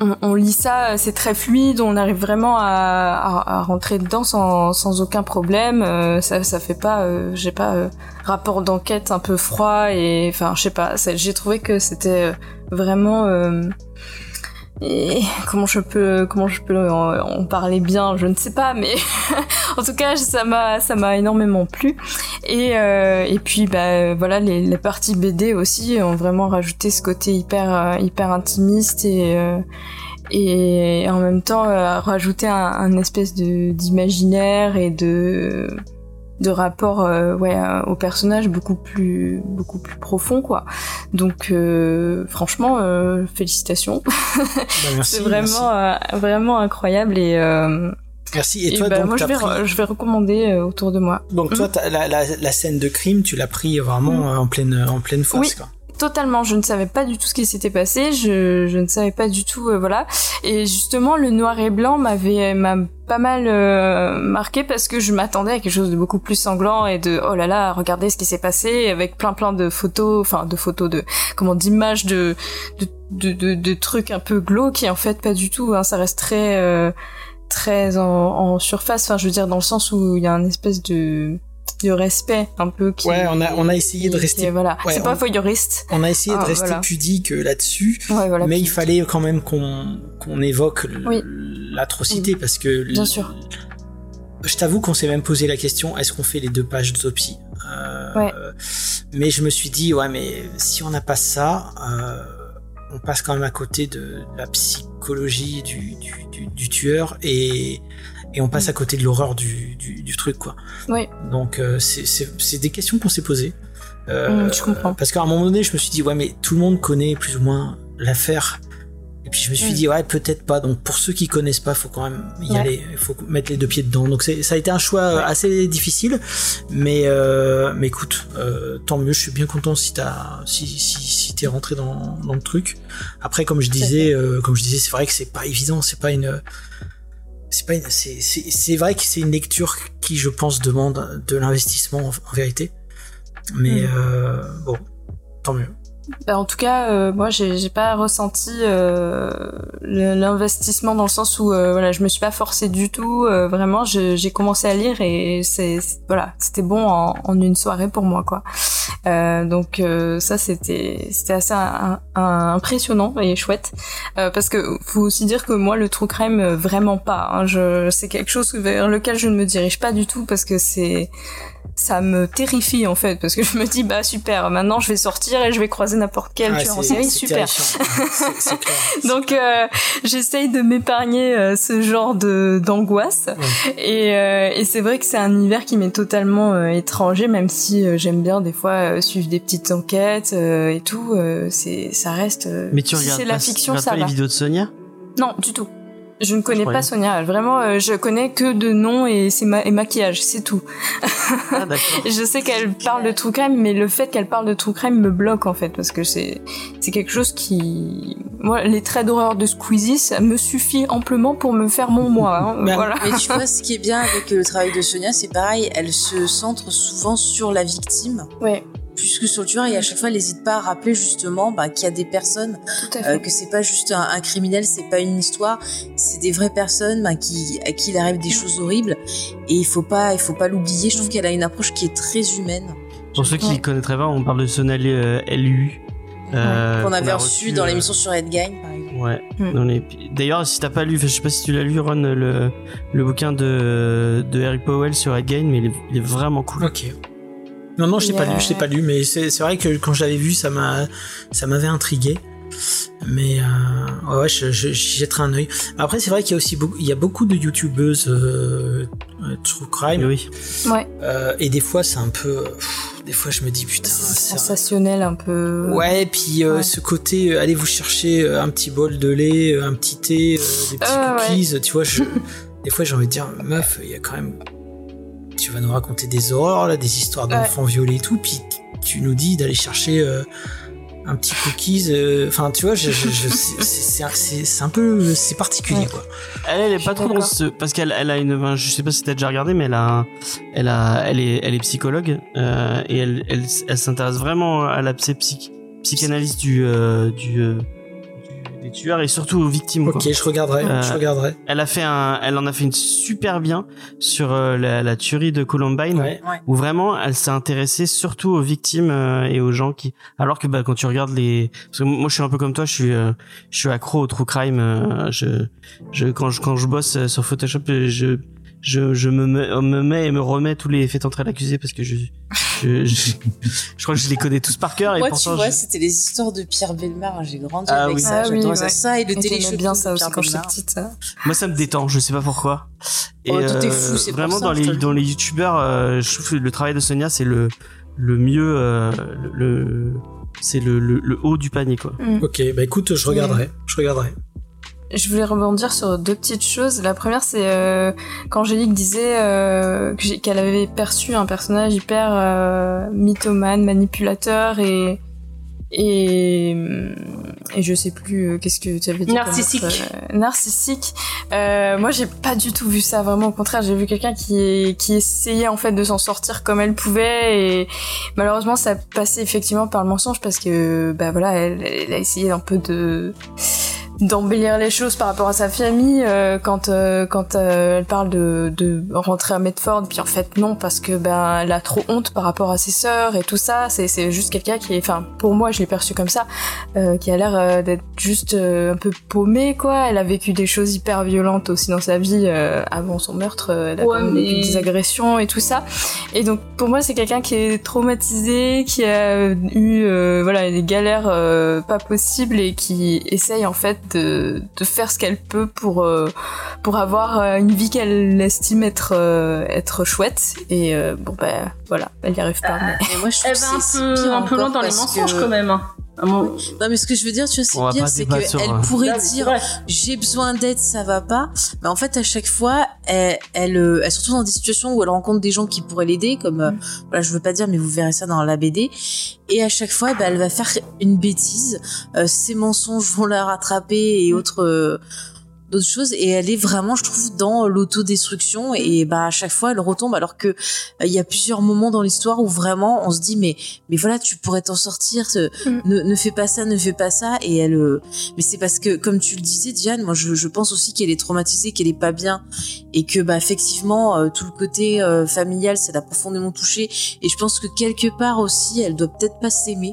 on, lit ça, c'est très fluide, on arrive vraiment à, rentrer dedans sans, sans aucun problème. Euh, ça, ça fait pas, euh, j'ai pas euh, rapport d'enquête un peu froid et enfin, je sais pas. J'ai trouvé que c'était vraiment et comment je peux comment je peux en, parler bien je ne sais pas mais en tout cas ça m'a ça m'a énormément plu. Et et puis bah voilà les, les parties BD aussi ont vraiment rajouté ce côté hyper hyper intimiste et et en même temps rajouter un, un espèce de d'imaginaire et de de rapport euh, ouais euh, au personnage beaucoup plus beaucoup plus profond quoi donc euh, franchement félicitations bah, c'est vraiment vraiment incroyable et Merci. Et toi, bah, donc, moi, je vais, je vais recommander autour de moi. Donc, toi, mhm. la, la, la, scène de crime, tu l'as pris vraiment mhm. en pleine, en pleine force, quoi totalement. Je ne savais pas du tout ce qui s'était passé. Je, ne savais pas du tout, euh, voilà. Et justement, le noir et blanc m'avait m'a pas mal euh, marqué parce que je m'attendais à quelque chose de beaucoup plus sanglant et de oh là là, regardez ce qui s'est passé avec plein plein de photos, enfin de photos de comment d'images de de, de de, trucs un peu glauques et en fait pas du tout. Hein, ça reste très euh, très en, en surface. Enfin, je veux dire dans le sens où il y a une espèce de de respect un peu qui ouais on a on a essayé de rester voilà. C'est pas voyeuriste on a essayé de ah, rester pudique euh, là-dessus. Mais il fallait quand même qu'on qu'on évoque l'atrocité parce que bien sûr. je t'avoue qu'on s'est même posé la question est-ce qu'on fait les deux pages d'autopsie euh, mais je me suis dit ouais mais si on n'a pas ça euh, on passe quand même à côté de la psychologie du, du, du tueur et et on passe à côté de l'horreur du, du, truc quoi. Oui. Donc euh, c'est des questions qu'on s'est posées. Euh, je comprends. Parce qu'à un moment donné, je me suis dit ouais mais tout le monde connaît plus ou moins l'affaire. Et puis je me suis dit ouais peut-être pas. Donc pour ceux qui connaissent pas, faut quand même y aller. Il faut mettre les deux pieds dedans. Donc ça a été un choix assez difficile, mais euh, mais écoute, euh, tant mieux. Je suis bien content si t'as si si, si t'es rentré dans, dans le truc. Après comme je disais, euh, comme je disais, c'est vrai que c'est pas évident. C'est pas une c'est pas c'est vrai que c'est une lecture qui je pense demande de l'investissement en, vérité mais hmm. euh, bon tant mieux bah, en tout cas, euh, moi, j'ai pas ressenti euh, l'investissement dans le sens où, euh, voilà, je me suis pas forcée du tout. Euh, vraiment, j'ai commencé à lire et c'est, voilà, c'était bon en, en, une soirée pour moi, quoi. Euh, donc ça, c'était, c'était assez impressionnant et chouette, parce que faut aussi dire que moi, le true crime, vraiment pas. Hein, je, c'est quelque chose vers lequel je ne me dirige pas du tout parce que c'est ça me terrifie en fait parce que je me dis bah super maintenant je vais sortir et je vais croiser n'importe quel ah, tueur en série super. donc euh, j'essaye de m'épargner euh, ce genre de d'angoisse. Et, euh, et c'est vrai que c'est un univers qui m'est totalement euh, étranger même si j'aime bien des fois suivre des petites enquêtes et tout c'est ça reste mais tu regardes la fiction ça pas les vidéos de Sonia? Non du tout je ne connais pas Sonia. Vraiment, euh, je connais que de nom et c'est ma et maquillage, c'est tout. Ah, je sais qu'elle parle de true crime, mais le fait qu'elle parle de true crime me bloque en fait parce que c'est c'est quelque chose qui moi les traits d'horreur de Squeezie ça me suffit amplement pour me faire mon moi. Hein, bah, voilà. Mais tu vois, ce qui est bien avec le travail de Sonia, c'est pareil, elle se centre souvent sur la victime. Ouais plus que sur le tueur et à chaque fois elle n'hésite pas à rappeler justement bah, qu'il y a des personnes euh, que c'est pas juste un, criminel c'est pas une histoire c'est des vraies personnes bah, qui à qui il arrive des choses horribles. Et il faut pas il faut pas l'oublier. Je trouve qu'elle a une approche qui est très humaine. Pour ceux qui ne connaîtraient pas on parle de Sonal euh, LU euh, qu'on avait reçu, dans l'émission sur Edgame par exemple. Ouais. Mm. d'ailleurs si t'as pas lu je sais pas si tu l'as lu Ron le, le bouquin de, de Eric Powell sur Edgame mais il est, il est vraiment cool. Ok non, non, je l'ai pas lu, je l'ai pas lu, mais c'est vrai que quand je l'avais vu, ça m'a, ça m'avait intrigué. Mais euh, ouais, je, jetterai un œil. Après, c'est vrai qu'il y a aussi beaucoup, il y a beaucoup de youtubeuses euh, euh, true crime. Oui. Ouais. Euh, et des fois, c'est un peu. pff, des fois, je me dis putain. C'est sensationnel un peu. Ouais, et puis euh, Ouais. ce côté, euh, allez vous chercher euh, un petit bol de lait, euh, un petit thé, euh, des petits Ah, ouais. cookies, tu vois. Je, des fois, j'ai envie de dire, meuf, il y a quand même. Tu vas nous raconter des horreurs, là, des histoires d'enfants violés et tout, puis tu nous dis d'aller chercher euh, un petit cookies. euh, Enfin, tu vois, je, je, je- c'est- un- peu. C'est particulier, Ouais. quoi. Elle, elle est pas trop dans ce, parce qu'elle, elle a une, je sais pas si t'as déjà regardé, mais elle a, elle a, elle est, elle est psychologue euh, et elle, elle, elle s'intéresse vraiment à la psy- psy- psychanalyse du, euh, du, euh, du- des tueurs et surtout aux victimes. quoi. Ok, je regarderai, Euh, je regarderai. Elle a fait un, elle en a fait une super bien sur euh, la, la tuerie de Columbine. Ouais. où vraiment elle s'est intéressée surtout aux victimes euh, et aux gens qui alors que bah quand tu regardes les parce que moi je suis un peu comme toi je suis euh, je suis accro au true crime euh, je je quand je quand je bosse sur Photoshop je je, je me, mets, me mets et me remets tous les faits entrer l'accusé parce que je je, je je crois que je les connais tous par cœur et Moi, tu pourtant vois, je- c'était les histoires de Pierre Belmar. J'ai grandi Ah avec oui. ça. Ah oui, ouais. Ça et le Et téléshop bien ça aussi quand j'étais petite. ça? moi ça me détend je sais pas pourquoi et Oh, tout est euh, fou, c'est pour vraiment ça, dans les le dans les youtubeurs euh, je trouve que le travail de Sonia c'est le le mieux euh, le, c'est le, le, le haut du panier quoi Mm. Ok, bah écoute, je regarderai, je regarderai. Je voulais rebondir sur deux petites choses. La première, c'est euh, qu'Angélique disait euh, qu'elle avait perçu un personnage hyper euh, mythomane, manipulateur et et et je sais plus euh, qu'est-ce que tu avais dit. Narcissique. autre, euh, narcissique. Euh, moi, j'ai pas du tout vu ça. Vraiment, au contraire, j'ai vu quelqu'un qui qui essayait en fait de s'en sortir comme elle pouvait et malheureusement, ça passait effectivement par le mensonge parce que bah voilà, elle, elle a essayé un peu de d'embellir les choses par rapport à sa famille euh, quand euh, quand euh, elle parle de, de rentrer à Medford puis en fait non parce que ben elle a trop honte par rapport à ses sœurs et tout ça. C'est c'est juste quelqu'un qui est enfin pour moi je l'ai perçu comme ça euh, qui a l'air euh, d'être juste euh, un peu paumé quoi. Elle a vécu des choses hyper violentes aussi dans sa vie euh, avant son meurtre elle a Ouais, quand même vécu mais- des agressions et tout ça. Et donc pour moi c'est quelqu'un qui est traumatisé qui a eu euh, voilà des galères euh, pas possibles et qui essaye en fait de, de faire ce qu'elle peut pour euh, pour avoir euh, une vie qu'elle estime être euh, être chouette et euh, bon ben voilà elle y arrive pas mais... Et moi, je trouve Elle que va un peu, un peu loin dans les mensonges que- quand même. Mon- Non, mais ce que je veux dire, tu vois, c'est pire, c'est qu'elle pourrait Non, dire j'ai besoin d'aide, ça va pas. Mais en fait, à chaque fois, elle, elle, euh, elle se retrouve dans des situations où elle rencontre des gens qui pourraient l'aider, comme, euh, voilà, je veux pas dire, mais vous verrez ça dans la BD. Et à chaque fois, bah, elle va faire une bêtise. Euh, ses mensonges vont la rattraper et autres, euh, d'autres choses. Et elle est vraiment, je trouve, dans l'autodestruction. Et bah, à chaque fois, elle retombe alors que euh, il y a plusieurs moments dans l'histoire où vraiment on se dit, mais, mais voilà, tu pourrais t'en sortir, te- Mm. ne, ne fais pas ça, ne fais pas ça. Et elle, euh, mais c'est parce que, comme tu le disais, Diane, moi, je, je pense aussi qu'elle est traumatisée, qu'elle est pas bien, et que, bah, effectivement, euh, tout le côté familial, ça l'a profondément touchée. Et je pense que quelque part aussi, elle doit peut-être pas s'aimer.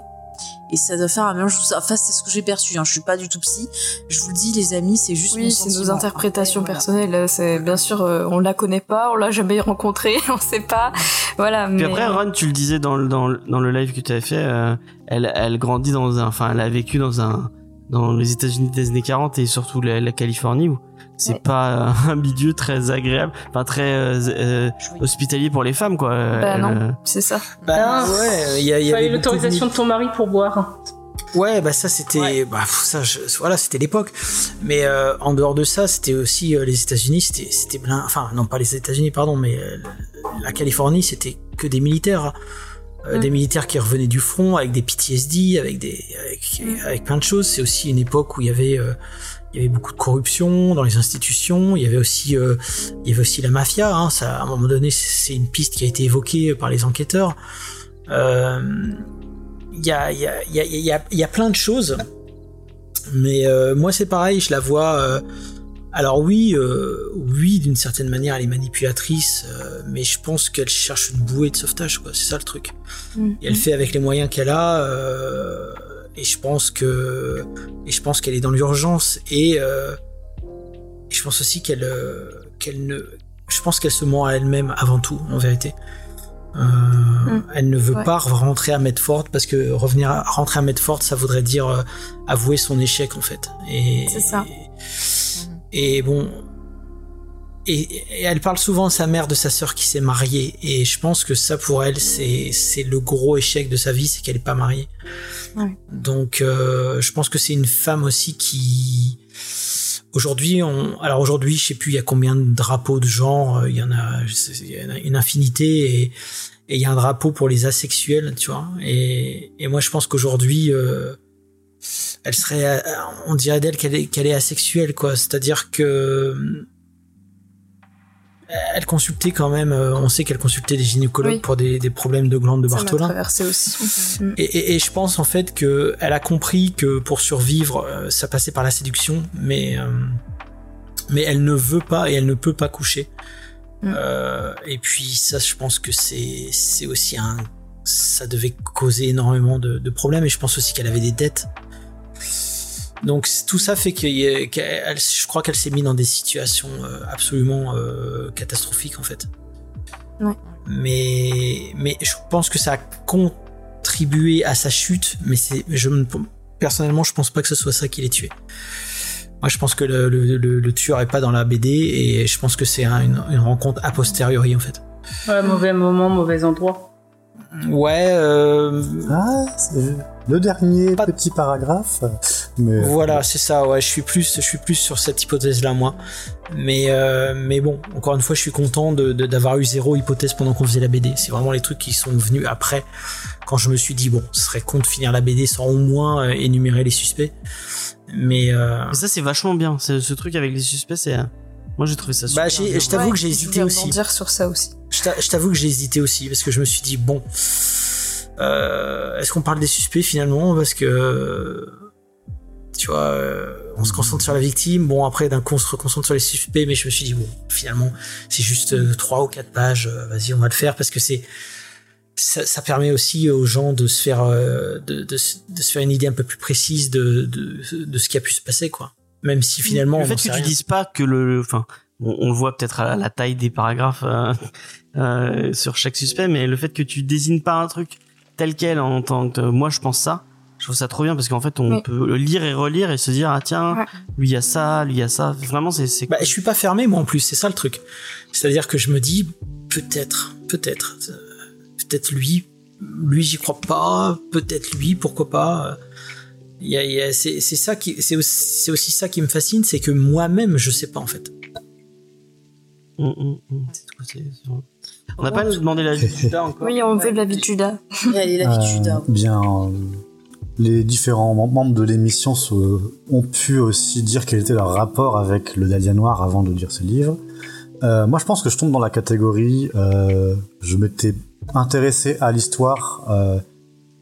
Et ça doit faire un mélange. Enfin, c'est ce que j'ai perçu. Hein. Je suis pas du tout psy. Je vous le dis, les amis, c'est juste oui c'est nos interprétations Après, voilà. personnelles c'est bien sûr euh, on la connaît pas on l'a jamais rencontrée on sait pas voilà Puis mais après, Ron, tu le disais dans le, dans le, dans le live que tu avais fait, euh, elle, elle grandit dans un, enfin, elle a vécu dans un, dans les États-Unis des années 40 et surtout la, la Californie où c'est Ouais. pas un milieu très agréable, enfin très euh, euh, hospitalier pour les femmes, quoi. Bah Elle, non. euh, c'est ça Bah Ah. ouais, il y, a- y Fallait de l'autorisation de ton mari pour boire. Ouais, bah ça c'était, Ouais. bah ça, je- voilà, c'était l'époque. Mais euh, en dehors de ça, c'était aussi euh, les États-Unis, c'était, c'était plein. Enfin, non pas les États-Unis, pardon, mais euh, la Californie, c'était que des militaires, Euh, des militaires qui revenaient du front avec des PTSD, avec des, avec, avec plein de choses. C'est aussi une époque où il y avait, euh, il y avait beaucoup de corruption dans les institutions. Il y avait aussi, euh, il y avait aussi la mafia. Hein, ça, à un moment donné, c'est une piste qui a été évoquée par les enquêteurs. Euh, il y a, il y, a, il y, a, il y, a, y a plein de choses. Mais euh, moi, c'est pareil, je la vois. Alors oui, euh, oui, d'une certaine manière, elle est manipulatrice, euh, mais je pense qu'elle cherche une bouée de sauvetage, quoi. C'est ça le truc. Et elle fait avec les moyens qu'elle a. euh, et je pense que, et je pense qu'elle est dans l'urgence. Et, euh, et je pense aussi qu'elle, euh, qu'elle ne, je pense qu'elle se ment à elle-même avant tout, en vérité. Euh, Elle ne veut pas rentrer à Medford parce que revenir à, rentrer à Medford, ça voudrait dire avouer son échec en fait. Et c'est ça. Et, et bon, et, et, elle parle souvent de sa mère, de sa sœur qui s'est mariée. Et je pense que ça pour elle, c'est le gros échec de sa vie, c'est qu'elle est pas mariée. Ouais. Donc euh, je pense que c'est une femme aussi qui Aujourd'hui, on, alors aujourd'hui, je sais plus il y a combien de drapeaux de genre, euh, il y en a, il y en a une infinité et, et il y a un drapeau pour les asexuels, tu vois. Et, et moi, je pense qu'aujourd'hui, euh, elle serait, on dirait d'elle qu'elle est, qu'elle est asexuelle, quoi. C'est-à-dire que elle consultait quand même, euh, on sait qu'elle consultait des gynécologues Oui. pour des, des problèmes de glandes de Ça Bartholin. traversé aussi. Et, et- et je pense en fait que elle a compris que pour survivre, euh, ça passait par la séduction, mais euh, mais elle ne veut pas et elle ne peut pas coucher. Mm. Euh, et puis ça, je pense que c'est c'est aussi un, ça devait causer énormément de, de problèmes. Et je pense aussi qu'elle avait des dettes. Donc tout ça fait que qu'elle, je crois qu'elle s'est mise dans des situations euh, absolument euh, catastrophiques en fait. Ouais. Mais mais je pense que ça a contribué à sa chute, mais c'est je me- personnellement je pense pas que ce soit ça qui l'ait tué. Moi je pense que le, le, le- le tueur est pas dans la BD et je pense que c'est un- une, une rencontre a posteriori en fait. Ouais, mauvais moment, mauvais endroit. Ouais, euh, Ah, c'est le dernier Pas- petit paragraphe. Mais Voilà, c'est ça. Ouais, je suis plus, je suis plus sur cette hypothèse-là, moi. Mais, euh, mais bon, encore une fois, je suis content de, de- d'avoir eu zéro hypothèse pendant qu'on faisait la BD. C'est vraiment les trucs qui sont venus après, quand je me suis dit bon, ce serait con de finir la BD sans au moins euh, énumérer les suspects. Mais euh, Mais ça, c'est vachement bien. Ce truc avec les suspects, c'est. euh, Moi, j'ai trouvé ça super. bah, je t'avoue Ouais, que j'ai hésité aussi. sur ça aussi. Je t'avoue que j'ai hésité aussi parce que je me suis dit bon, euh, est-ce qu'on parle des suspects finalement? Parce que tu vois, euh, on se concentre sur la victime. Bon après d'un coup on se reconcentre sur les suspects, mais je me suis dit bon, finalement c'est juste euh, trois ou quatre pages. euh, Vas-y, on va le faire parce que c'est ça, ça permet aussi aux gens de se faire de, de, se- de se faire une idée un peu plus précise de, de, de ce qui a pu se passer quoi. Même si finalement le on fait que tu rien. dises pas que le, enfin, on, on le voit peut-être à la, la taille des paragraphes euh, euh, sur chaque suspect, mais le fait que tu désignes pas un truc tel quel en tant que moi je pense ça, je trouve ça trop bien parce qu'en fait on Oui. peut le lire et relire et se dire ah tiens Ouais. lui il y a ça, lui il y a ça. Vraiment c'est c'est Bah, je suis pas fermé moi en plus, c'est ça le truc. C'est-à-dire que je me dis peut-être, peut-être, euh, peut-être lui, lui j'y crois pas, peut-être lui, pourquoi pas. Il y a, il y a- c'est, c'est ça qui, c'est aussi, c'est aussi ça qui me fascine, c'est que moi-même je sais pas en fait. C'est tout, c'est- c'est- On n'a pas demandé la vie de Judas encore. Oui, on veut de la vie de Judas. Elle est la vie de Euh, Judas. Bien, euh, les différents mem- membres de l'émission ont pu aussi dire quel était leur rapport avec le Dahlia Noir avant de lire ce livre. Euh, moi, je pense que je tombe dans la catégorie. euh, je m'étais intéressé à l'histoire euh,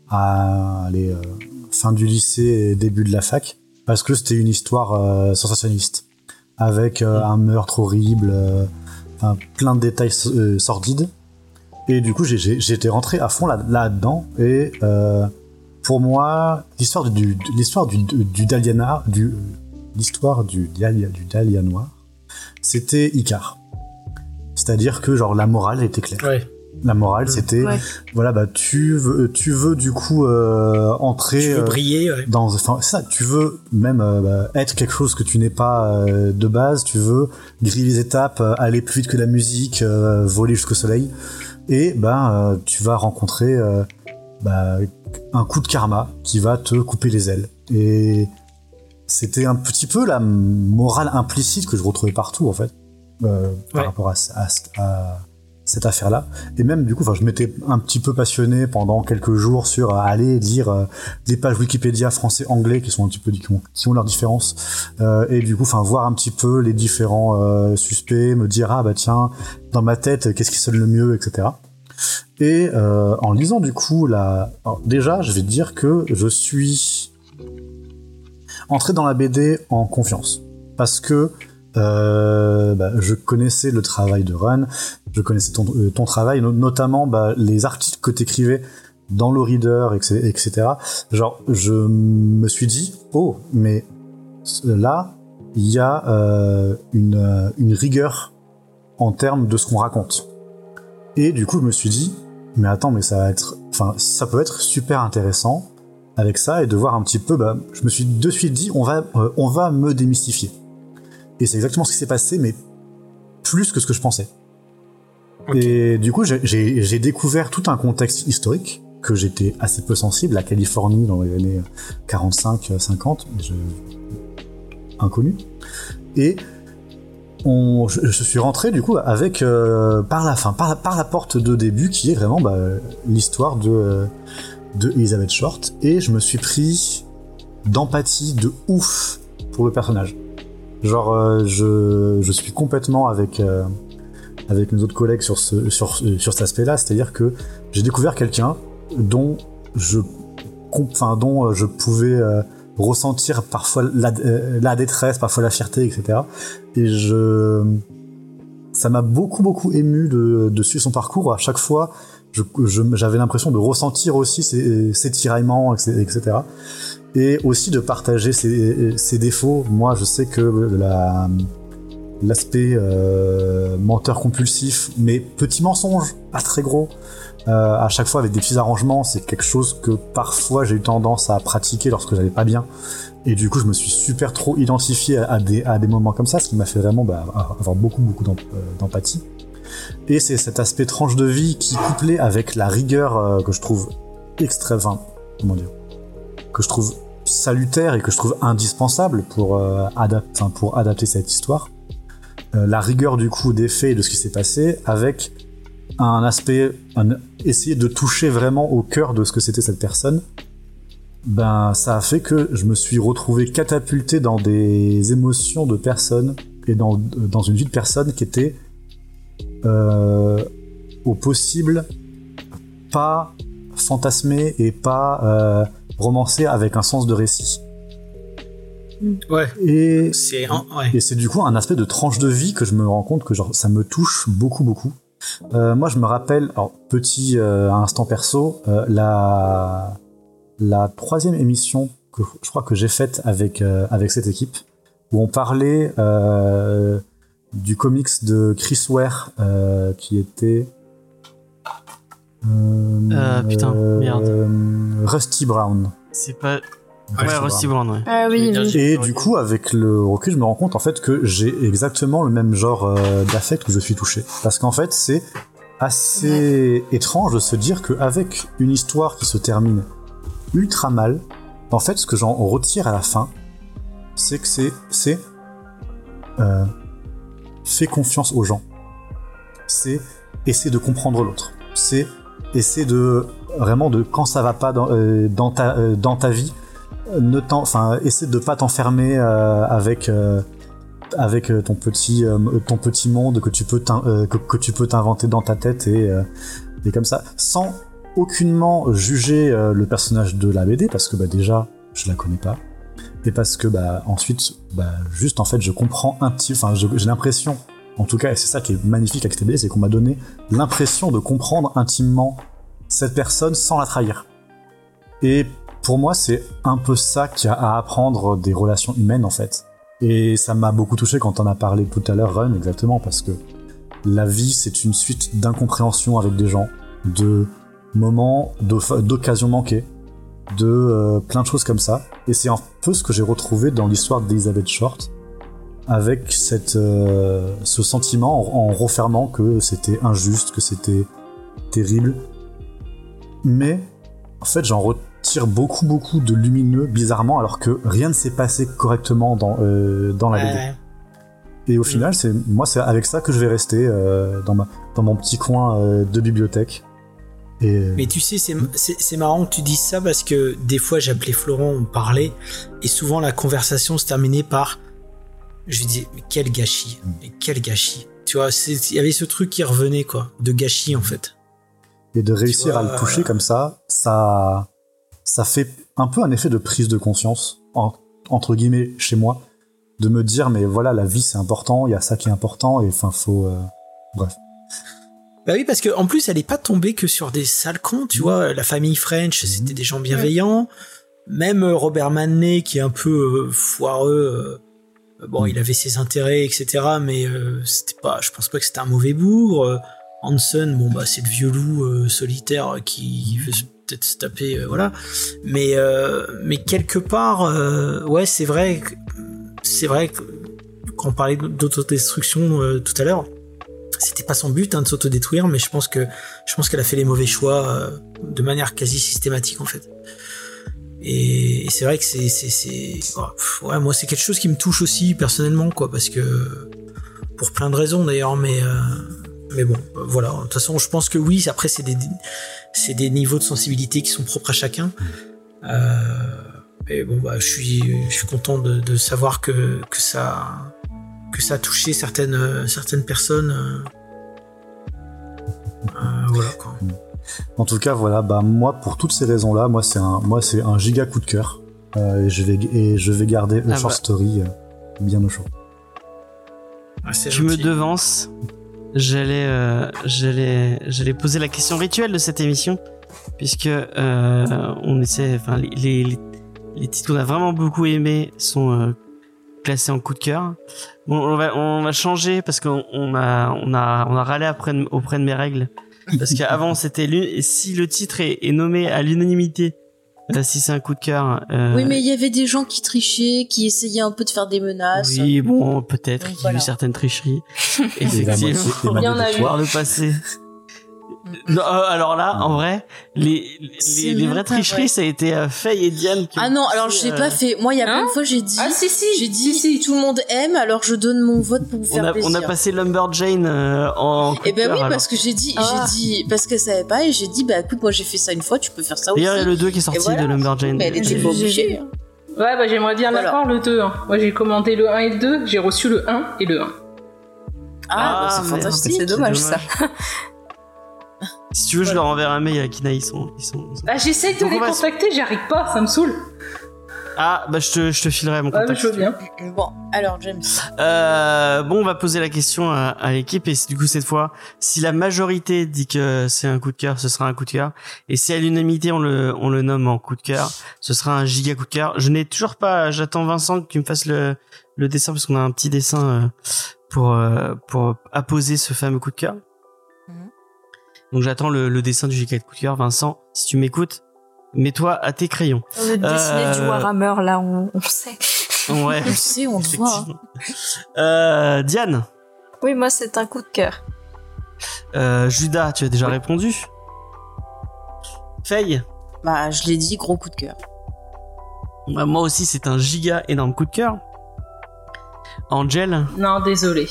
à les euh, fin du lycée et début de la fac parce que c'était une histoire euh, sensationnaliste avec euh, un meurtre horrible, plein de détails sordides. Et du coup, j'ai- j'étais rentré à fond là- là-dedans. et pour moi, l'histoire du, du- l'histoire du, du Dahlia du l'histoire du Dahlia, du Dahlia noir, c'était Icar. C'est-à-dire que genre la morale était claire. Ouais. La morale, c'était Ouais. voilà, bah tu veux, tu veux du coup euh, entrer Tu veux euh, briller, ouais. dans enfin ça tu veux même euh, bah, être quelque chose que tu n'es pas euh, de base tu veux griller les étapes euh, aller plus vite que la musique euh, voler jusqu'au soleil et ben euh, tu vas rencontrer euh, bah, un coup de karma qui va te couper les ailes et c'était un petit peu la morale implicite que je retrouvais partout en fait euh, par rapport à, à- à cette affaire-là. Et même du coup, je m'étais un petit peu passionné pendant quelques jours sur euh, aller lire euh, des pages Wikipédia français-anglais qui sont un petit peu qui ont, qui ont leurs différences. Euh, et du coup, enfin, voir un petit peu les différents suspects, me dire ah bah tiens, dans ma tête, qu'est-ce qui sonne le mieux, etc. Et euh, en lisant du coup la, déjà, je vais te dire que je suis entré dans la BD en confiance parce que euh, bah, je connaissais le travail de Run, je connaissais ton, euh, travail, no- notamment bah, les articles que tu écrivais dans le reader, etc.. Genre, je me suis dit, oh, mais là, il y a une rigueur en termes de ce qu'on raconte. Et du coup, je me suis dit, mais attends, mais ça va être, enfin, ça peut être super intéressant avec ça et de voir un petit peu. Bah, je me suis de suite dit, on va, euh, on va me démystifier. Et c'est exactement ce qui s'est passé, mais plus que ce que je pensais. Et du coup, j'ai découvert tout un contexte historique que j'étais assez peu sensible. La Californie dans les années 45-50, je... inconnu. Et je, suis rentré du coup avec euh, par la fin, par la, porte de début qui est vraiment bah, l'histoire de de Elizabeth Short et je me suis pris d'empathie de ouf pour le personnage. Genre euh, je, je suis complètement avec euh, avec mes autres collègues sur ce sur sur cet aspect-là, c'est-à-dire que j'ai découvert quelqu'un dont je enfin dont je pouvais ressentir parfois la, la, détresse, parfois la fierté, etc. Et je, ça m'a beaucoup beaucoup ému de, de, suivre son parcours. À chaque fois, j'avais l'impression de ressentir aussi ses, ses tiraillements, etc. Et aussi de partager ses, ses, défauts. Moi, je sais que la l'aspect euh, menteur compulsif, mais petit mensonge, pas très gros, euh, à chaque fois avec des petits arrangements, c'est quelque chose que parfois j'ai eu tendance à pratiquer lorsque j'allais pas bien. Et du coup, je me suis super trop identifié à, des, à des moments comme ça, ce qui m'a fait vraiment bah, avoir beaucoup, beaucoup euh, d'empathie. Et c'est cet aspect tranche de vie qui, couplé avec la rigueur euh, que je trouve extrêmement, comment dire, que je trouve salutaire et que je trouve indispensable pour, euh, adapter, pour adapter cette histoire. Euh, la rigueur du coup des faits et de ce qui s'est passé avec un aspect, essayer de toucher vraiment au cœur de ce que c'était cette personne ben ça a fait que je me suis retrouvé catapulté dans des émotions de personnes et dans, dans une vie de personne qui était euh, au possible pas fantasmé et pas euh, romancé avec un sens de récit. Ouais. Et c'est et c'est du coup un aspect de tranche de vie que je me rends compte que genre ça me touche beaucoup beaucoup. Euh, moi je me rappelle, alors petit euh, instant perso, euh, la la troisième émission que je crois que j'ai faite avec avec cette équipe où on parlait du comics de Chris Ware qui était euh, putain merde Rusty Brown. C'est pas Ouais, Rusty Brown, ouais. Ah oui, oui. Et du coup, avec le recul, je me rends compte en fait que j'ai exactement le même genre euh, d'affect où je suis touché. Parce qu'en fait, c'est assez étrange de se dire qu'avec une histoire qui se termine ultra mal. En fait, ce que j'en retire à la fin, c'est que c'est c'est euh, fais confiance aux gens. C'est essayer de comprendre l'autre. C'est essayer de vraiment de quand ça va pas dans, euh, dans ta euh, dans ta vie, ne enfin essaie de pas t'enfermer euh, avec euh, avec ton petit monde que tu peux t'inventer dans ta tête et comme ça sans aucunement juger euh, le personnage de la BD parce que bah déjà je la connais pas et parce que bah ensuite bah juste en fait je comprends un petit enfin j'ai l'impression en tout cas et c'est ça qui est magnifique avec cette BD c'est qu'on m'a donné l'impression de comprendre intimement cette personne sans la trahir. Et pour moi c'est un peu ça qu'il y a à apprendre des relations humaines en fait et ça m'a beaucoup touché quand on a parlé tout à l'heure Run exactement parce que la vie c'est une suite d'incompréhensions avec des gens de moments d'occasion manquée, de euh, plein de choses comme ça. Et c'est un peu ce que j'ai retrouvé dans l'histoire d'Elizabeth Short, avec cette, euh, ce sentiment en, en refermant que c'était injuste, que c'était terrible. Mais en fait, j'en retire beaucoup, beaucoup de lumineux, bizarrement, alors que rien ne s'est passé correctement dans, euh, dans la BD. Et au final, c'est moi, c'est avec ça que je vais rester euh, dans, ma, dans mon petit coin euh, de bibliothèque. Et... Mais tu sais, c'est marrant que tu dises ça parce que des fois j'appelais Florent, on parlait, et souvent la conversation se terminait par je lui disais, mais quel gâchis, mais quel gâchis. Tu vois, il y avait ce truc qui revenait, quoi, de gâchis en fait. Et de réussir vois, à le toucher euh... comme ça, ça, ça fait un peu un effet de prise de conscience, en, entre guillemets, chez moi, de me dire, mais voilà, la vie c'est important, il y a ça qui est important, et enfin, faut. Euh... Bref. Bah oui, parce que en plus, elle est pas tombée que sur des sales cons, tu vois. La famille French, c'était des gens bienveillants. Même euh, Robert Manley, qui est un peu euh, foireux, euh, bon, il avait ses intérêts, etc. Mais euh, c'était pas, je pense pas que c'était un mauvais bourg. Hanson, bon bah c'est le vieux loup solitaire qui veut se- peut-être se taper, euh, voilà. Mais euh, mais quelque part, euh, ouais, c'est vrai, c'est vrai que quand on parlait d'autodestruction tout à l'heure, c'était pas son but hein, de s'autodétruire, mais je pense que je pense qu'elle a fait les mauvais choix de manière quasi systématique en fait. Et, c'est vrai que c'est c'est oh, ouais moi c'est quelque chose qui me touche aussi personnellement quoi parce que pour plein de raisons d'ailleurs mais mais bon euh, voilà. De toute façon je pense que oui après c'est des c'est des niveaux de sensibilité qui sont propres à chacun. Euh, et bon bah je suis je suis content de, de savoir que que ça que ça a touché certaines euh, certaines personnes euh, voilà quoi. En tout cas, voilà, bah moi pour toutes ces raisons-là, moi c'est un, moi c'est un giga coup de cœur. Euh, et je vais et je vais garder A Ah Short bah. Story bien au chaud. Ah, c'est Tu me gentil. J'allais, euh, j'allais, j'allais poser la question rituelle de cette émission, puisque euh, on essaie, enfin les, les, les- titres qu'on a vraiment beaucoup aimés sont euh, classés en coup de cœur. Bon, on va, on va changer parce qu'on on a, on a, on a râlé après, auprès de mes règles, parce qu'avant c'était l'une- si le titre est nommé à l'unanimité, euh, si c'est un coup de cœur. euh, Oui, mais il y avait des gens qui trichaient, qui essayaient un peu de faire des menaces. Oui, bon, peut-être qu'il y a eu certaines tricheries. Effectivement. Il y en a eu. le passé. Non, euh, alors là, en vrai, les, vraies tricheries, vrai. ça a été euh, Faye et Diane qui Ah non, alors l'ai euh, pas fait. Moi, il y a plein Hein de fois, j'ai dit. Ah si si. J'ai dit, si, si. tout le monde aime, alors je donne mon vote pour vous On faire a, plaisir. on a passé Lumberjane euh, en de ben oui, alors. parce que j'ai dit, Ah. j'ai dit, parce qu'elle savait pas, et j'ai dit, bah écoute, moi j'ai fait ça une fois, tu peux faire ça aussi. D'ailleurs, il y a le 2 qui est sorti voilà, de Lumberjane. Mais elle était J'ai pas j'ai obligée. hein. Ouais bah j'aimerais bien Voilà. l'avoir le 2. hein. Moi j'ai commandé le 1 et le 2, j'ai reçu le 1 et le 1. Ah, bah, c'est merde, fantastique. C'est dommage, ça. Si tu veux, je leur enverrai un mail à Kina, ils sont... Ils sont, ils sont- Ah j'essaye de Donc, les contacter, j'arrive pas, ça me saoule. Ah, bah je te, je te filerai mon contact. je veux bien. Bon, alors James. Euh, bon, on va poser la question à, à l'équipe et du coup cette fois, si la majorité dit que c'est un coup de cœur, ce sera un coup de cœur. Et si à l'unanimité on le on le nomme en coup de cœur, ce sera un giga coup de cœur. Je n'ai toujours pas. J'attends Vincent que tu me fasses le le dessin parce qu'on a un petit dessin euh, pour euh, pour apposer ce fameux coup de cœur. Donc j'attends le, le dessin du giga coup de cœur. Vincent, si tu m'écoutes, mets-toi à tes crayons. On veut dessiner Euh, du Warhammer, là, on, on sait. Ouais. On le sait, on te voit. hein. Euh, Diane. Oui, moi, c'est un coup de cœur. Euh, Judas, tu as déjà répondu Faye Bah, je l'ai dit, gros coup de cœur. Bah, Moi aussi, c'est un giga énorme coup de cœur. Angel Non désolé.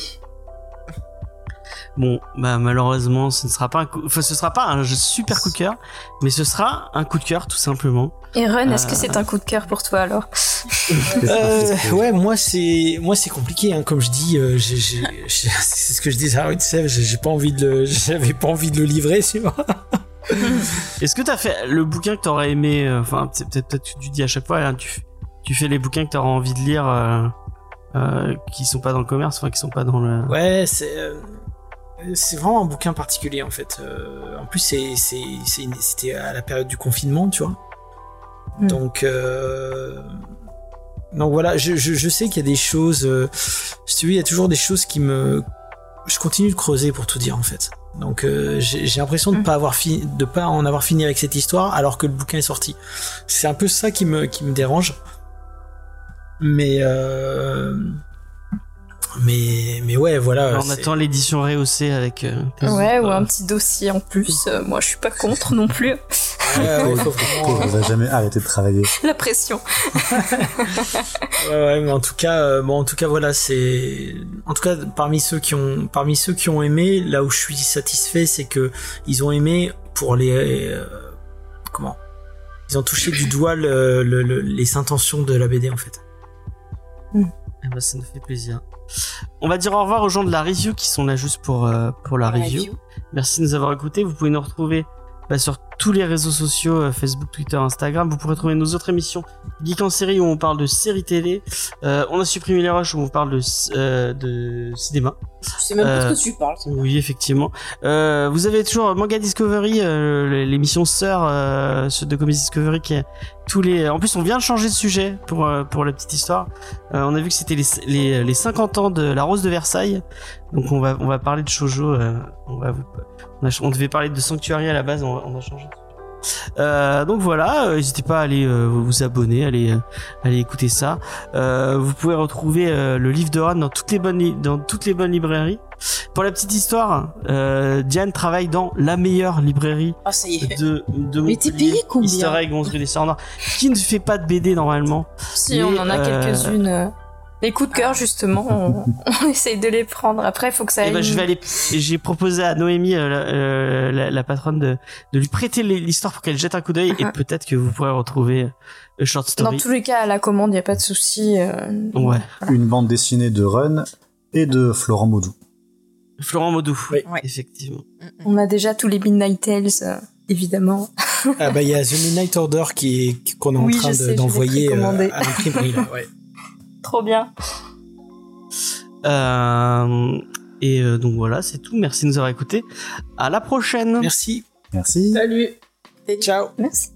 Bon, bah malheureusement, ce ne sera pas un coup... enfin, ce sera pas un super coup de cœur, mais ce sera un coup de cœur tout simplement. Et Run, est-ce Euh. que c'est un coup de cœur pour toi, alors? Euh, ouais, moi c'est moi c'est compliqué, hein, comme je dis, euh, j'ai- j'ai- j'ai- c'est ce que je disais à Rude Sèvres, j'ai pas envie de le, j'avais pas envie de le livrer, tu vois. Est-ce que t'as fait le bouquin que t'aurais aimé euh, Enfin, c'est peut-être peut-être que tu dis à chaque fois, hein, tu, tu fais les bouquins que t'auras envie de lire, euh, euh, qui sont pas dans le commerce, enfin qui sont pas dans le. Ouais, c'est euh, c'est vraiment un bouquin particulier en fait. Euh, en plus, c'était à la période du confinement, tu vois. Mm. Donc euh, donc voilà, je, je, je sais qu'il y a des choses. Euh, si il y a toujours des choses qui me. Je continue de creuser pour tout dire en fait. Donc euh, j'ai j'ai l'impression de Mm. pas avoir fini, de pas en avoir fini avec cette histoire alors que le bouquin est sorti. C'est un peu ça qui me qui me dérange. Mais euh, mais mais ouais voilà. Alors, on attend l'édition rehaussée avec. euh, Ouais, ou un petit dossier en plus. Euh, moi, je suis pas contre non plus. Ouais, ouais, il va jamais arrêter de travailler. La pression. ouais, ouais, mais en tout cas, euh, bon, en tout cas, voilà, c'est, en tout cas, parmi ceux qui ont, parmi ceux qui ont aimé, là où je suis satisfait, c'est que ils ont aimé pour les, euh, comment, ils ont touché du doigt le- le- le- les intentions de la BD en fait. Eh ben, ça nous fait plaisir. On va dire au revoir aux gens de la review qui sont là juste pour, euh, pour la review. Merci de nous avoir écoutés. Vous pouvez nous retrouver bah, sur tous les réseaux sociaux, euh, Facebook, Twitter, Instagram. Vous pourrez trouver nos autres émissions Geek en série où on parle de séries télé. Euh, on a supprimé les rushs où on parle de, de cinéma. Je sais même pas Euh, de ce que tu parles. Oui, effectivement. Euh, vous avez toujours Manga Discovery, euh, l'émission sœur euh, de Comedy Discovery qui est tous les. En plus, on vient de changer de sujet pour euh, pour la petite histoire. Euh, on a vu que c'était les, les les 50 ans de la Rose de Versailles. Donc on va on va parler de shoujo. euh, on va vous, on, a- on devait parler de Sanctuary à la base. On, on a changé. Euh, donc voilà, euh, n'hésitez pas à aller euh, vous abonner, aller aller écouter ça. Vous pouvez retrouver le livre de Ron dans toutes les bonnes li- dans toutes les bonnes librairies. Pour la petite histoire, Diane travaille dans la meilleure librairie ça y est. de de Mais t'es payé combien Easter Egg 11 rue des qui ne fait pas de BD normalement. Si, Mais, on en a quelques-unes. Euh, Les coups de cœur, justement, on, on essaye de les prendre. Après, il faut que ça aille. ben je vais aller. J'ai proposé à Noémie, euh, la, euh, la- la patronne, de, de lui prêter l'histoire pour qu'elle jette un coup d'œil et peut-être que vous pourrez retrouver A Short Dans Story. tous les cas, à la commande, il n'y a pas de souci. euh, Ouais. Une bande dessinée de Run et de Florent Maudou. Florent Maudou. Oui. Ouais. Effectivement. On a déjà tous les Midnight Tales, euh, évidemment. Ah bah il y a The Midnight Order qui est qu'on est en Oui, train de- d'envoyer euh, à l'imprimerie. Ouais. Trop bien. Euh, et euh, donc voilà, c'est tout. Merci de nous avoir écoutés. À la prochaine. Merci. Merci. Salut. Ciao. Merci.